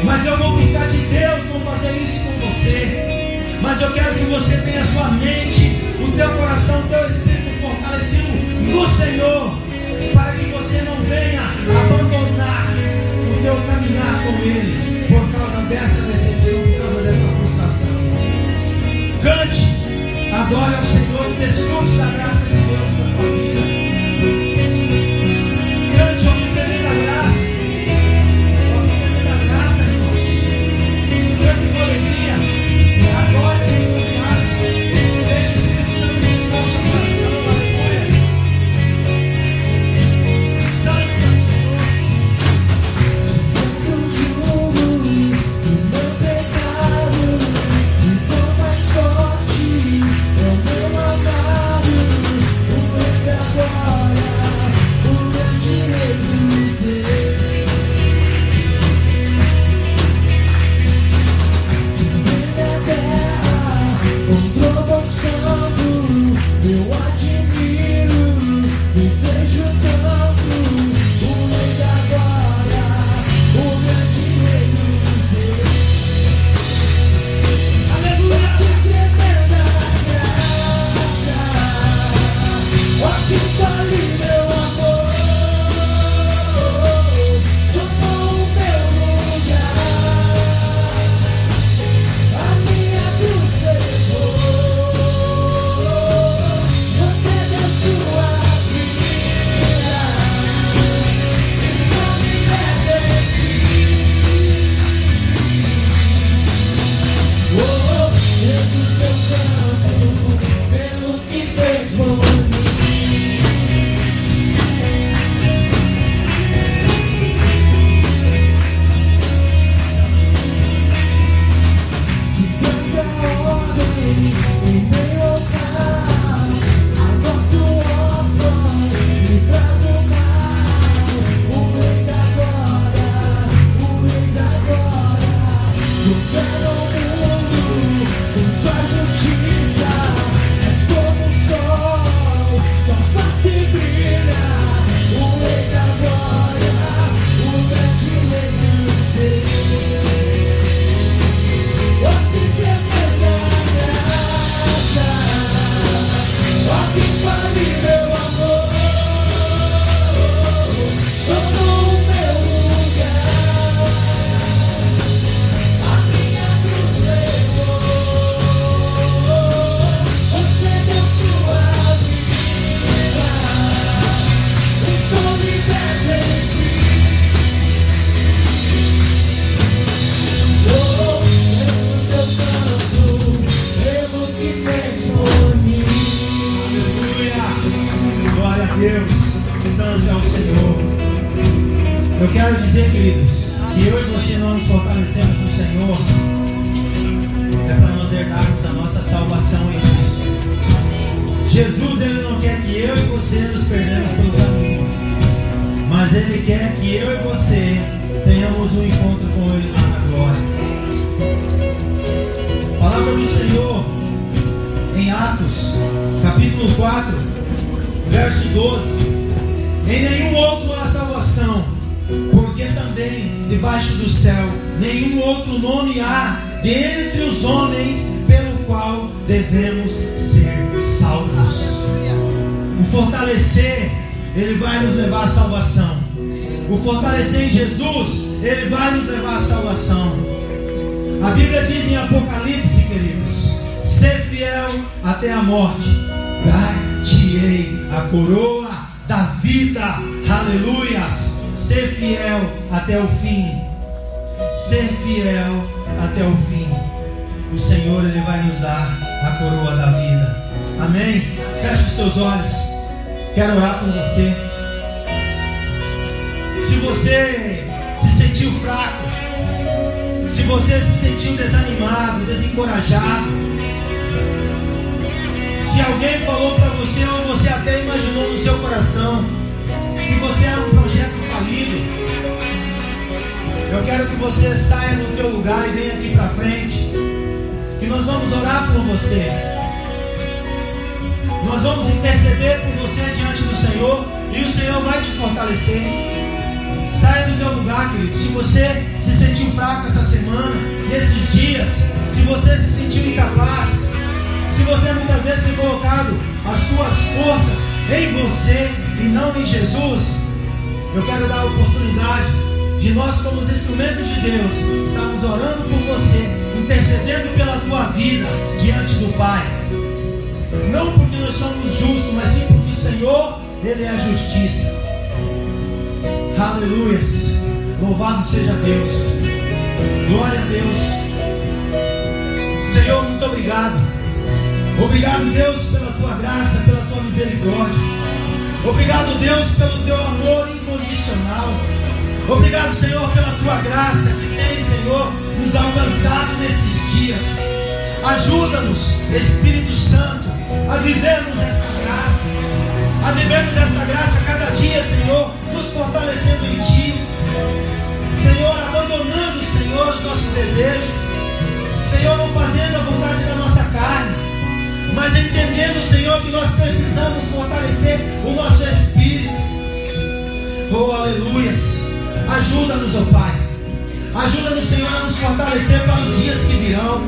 Mas eu vou buscar de Deus não fazer isso com você. Mas eu quero que você tenha sua mente, o teu coração, o teu espírito fortalecido no Senhor, para que você não venha abandonar teu caminhar com Ele por causa dessa decepção, por causa dessa frustração. Cante, adore ao Senhor e desfrute da graça de Deus na tua vida. Obrigado, Senhor, pela tua graça que tem, Senhor, nos alcançado nesses dias. Ajuda-nos, Espírito Santo, a vivermos esta graça, a vivermos esta graça cada dia, Senhor, nos fortalecendo em Ti. Senhor, abandonando, Senhor, os nossos desejos. Senhor, não fazendo a vontade da nossa carne, mas entendendo, Senhor, que nós precisamos fortalecer o nosso espírito. Oh, aleluias. Ajuda-nos, ó oh Pai. Ajuda-nos, Senhor, a nos fortalecer para os dias que virão.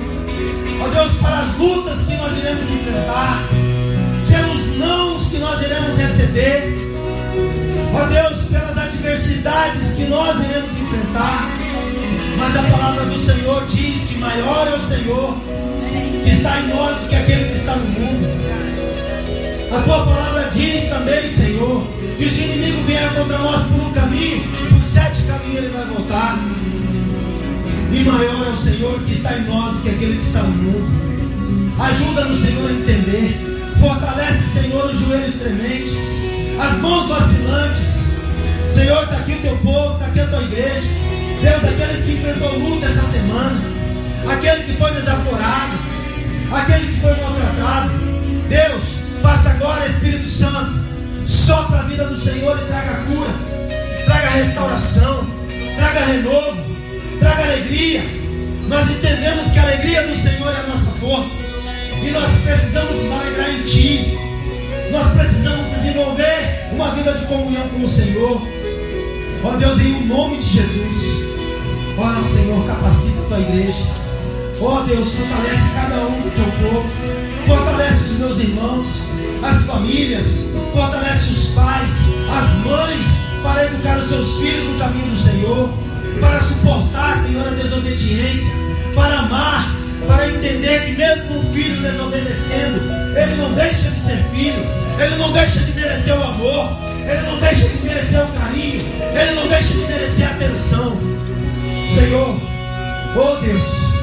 Ó oh Deus, para as lutas que nós iremos enfrentar, pelos nãos que nós iremos receber. Ó Deus, pelas adversidades que nós iremos enfrentar. Mas a palavra do Senhor diz que maior é o Senhor que está em nós do que aquele que está no mundo. A tua palavra diz também, Senhor, que se o inimigo vier contra nós por um caminho, por sete caminhos ele vai voltar. E maior é o Senhor que está em nós do que aquele que está no mundo. Ajuda-nos, Senhor, a entender. Fortalece, Senhor, os joelhos trementes, as mãos vacilantes. Senhor, está aqui o teu povo, está aqui a tua igreja. Deus, aqueles que enfrentou luta essa semana, aquele que foi desaforado, aquele que foi maltratado. Deus, passa agora, Espírito Santo, sopra a vida do Senhor e traga cura, traga restauração, traga renovo, traga alegria. Nós entendemos que a alegria do Senhor é a nossa força e nós precisamos nos alegrar em Ti. Nós precisamos desenvolver uma vida de comunhão com o Senhor. Ó Deus, em o nome de Jesus. Ó Senhor, capacita a tua igreja. Ó Deus, fortalece cada um do teu povo. Fortalece os meus irmãos, as famílias. Fortalece os pais, as mães, para educar os seus filhos no caminho do Senhor. Para suportar, Senhor, a desobediência. Para amar, para entender que mesmo um filho desobedecendo, ele não deixa de ser filho. Ele não deixa de merecer o amor. Ele não deixa de merecer o carinho. Ele não deixa de merecer a atenção. Senhor, oh Deus,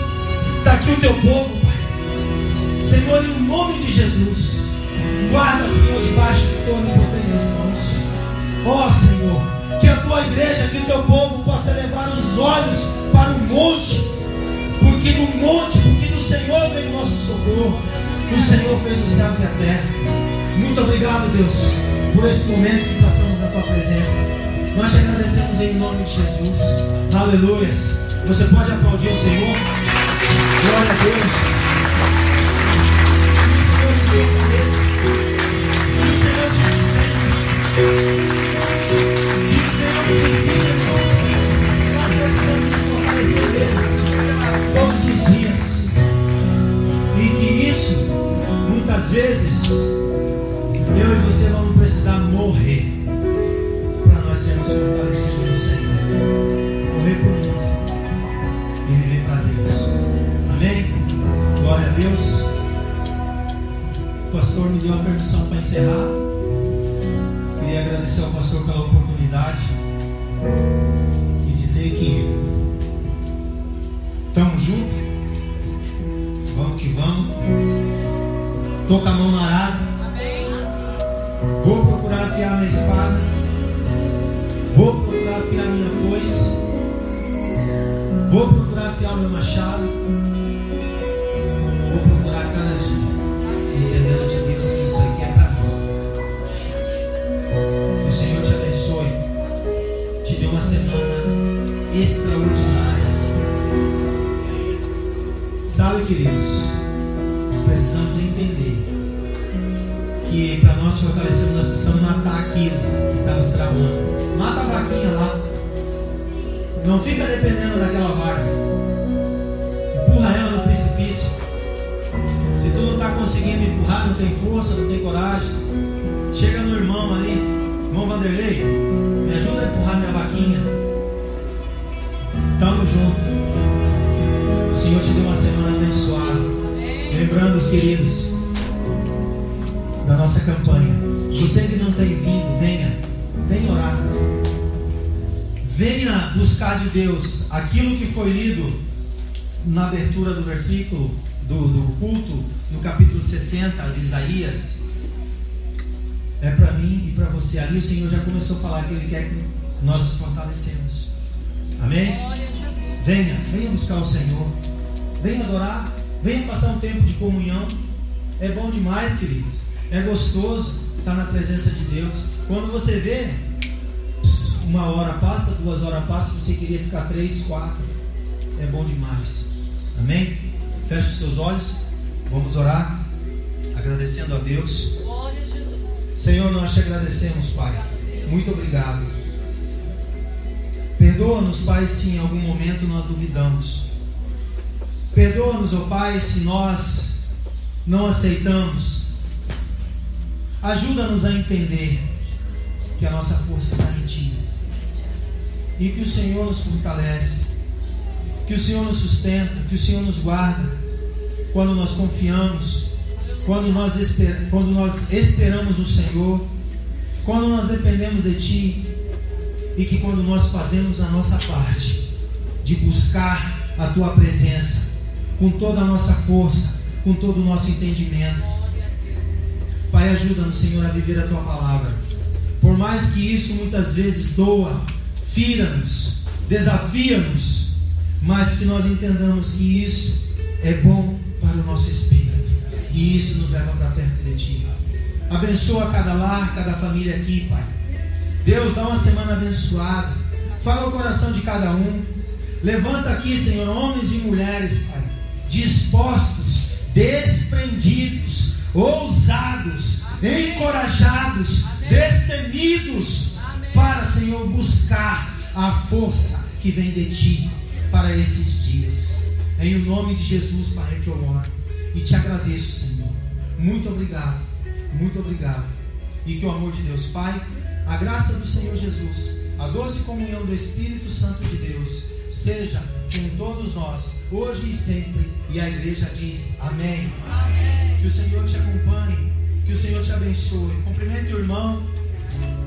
está aqui o teu povo, Pai. Senhor, em nome de Jesus, guarda, Senhor, debaixo de tua onipotentes mãos. Ó oh, Senhor, que a tua igreja, que o teu povo possa levar os olhos para o monte, porque no monte, porque no Senhor veio o nosso socorro. O Senhor fez os céus e a terra. Muito obrigado, Deus, por esse momento que passamos a tua presença. Nós te agradecemos em nome de Jesus. Aleluias. Você pode aplaudir o Senhor? Glória a Deus. O Senhor te dê cabeça. O Senhor te sustente. Que o Senhor nos ensine, irmãos. Nós precisamos nos fortalecer todos os dias. E que isso, muitas vezes, eu e você vamos precisar morrer para nós sermos fortalecidos no Senhor. Morrer por mundo Glória a Deus. O pastor me deu a permissão para encerrar. Queria agradecer ao pastor pela oportunidade e dizer que estamos juntos. Vamos que vamos. Tô com a mão na arada. Vou procurar afiar minha espada. Vou procurar afiar minha foice. Vou procurar afiar meu machado. Abençoe. Te dê uma semana extraordinária. Sabe, queridos, nós precisamos entender que para nós fortalecermos, nós precisamos matar aquilo que está nos travando. Mata a vaquinha lá. Não fica dependendo daquela vaca. Empurra ela no precipício. Se tu não está conseguindo empurrar, não tem força, não tem coragem, chega no irmão ali, irmão Vanderlei, me ajuda a empurrar minha vaquinha. Tamo junto. O Senhor te deu uma semana abençoada. Lembrando os queridos da nossa campanha. Você que não tem vindo, venha, venha orar. Venha buscar de Deus aquilo que foi lido na abertura do versículo do, do culto, no capítulo 60 de Isaías. É para mim e para você. Ali o Senhor já começou a falar que Ele quer que nós nos fortalecemos. Amém? Venha, venha buscar o Senhor. Venha adorar. Venha passar um tempo de comunhão. É bom demais, queridos. É gostoso estar na presença de Deus. Quando você vê, uma hora passa, duas horas passa, você queria ficar três, quatro. É bom demais. Amém? Feche os seus olhos. Vamos orar. Agradecendo a Deus. Senhor, nós te agradecemos, Pai. Muito obrigado. Perdoa-nos, Pai, se em algum momento nós duvidamos. Perdoa-nos, ó oh Pai, se nós não aceitamos. Ajuda-nos a entender que a nossa força está em Ti. E que o Senhor nos fortalece. Que o Senhor nos sustenta. Que o Senhor nos guarda. Quando nós confiamos. Quando nós, esper quando nós esperamos no Senhor. Quando nós dependemos de Ti. E que quando nós fazemos a nossa parte de buscar a Tua presença com toda a nossa força, com todo o nosso entendimento. Pai, ajuda-nos, Senhor, a viver a tua palavra. Por mais que isso muitas vezes doa, fira-nos, desafia-nos, mas que nós entendamos que isso é bom para o nosso espírito e isso nos leva para perto de ti. Abençoa cada lar, cada família aqui, Pai. Deus, dá uma semana abençoada. Fala o coração de cada um. Levanta aqui, Senhor, homens e mulheres, Pai dispostos, desprendidos, ousados, encorajados, destemidos para, Senhor, buscar a força que vem de Ti para esses dias. Em o nome de Jesus, Pai, é que eu oro e te agradeço, Senhor. Muito obrigado, muito obrigado. E que o amor de Deus, Pai, a graça do Senhor Jesus, a doce comunhão do Espírito Santo de Deus, seja com todos nós, hoje e sempre. E a igreja diz amém. amém. Que o Senhor te acompanhe, que o Senhor te abençoe. Cumprimente o irmão,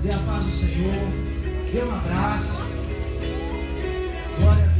dê a paz do Senhor, dê um abraço. Glória a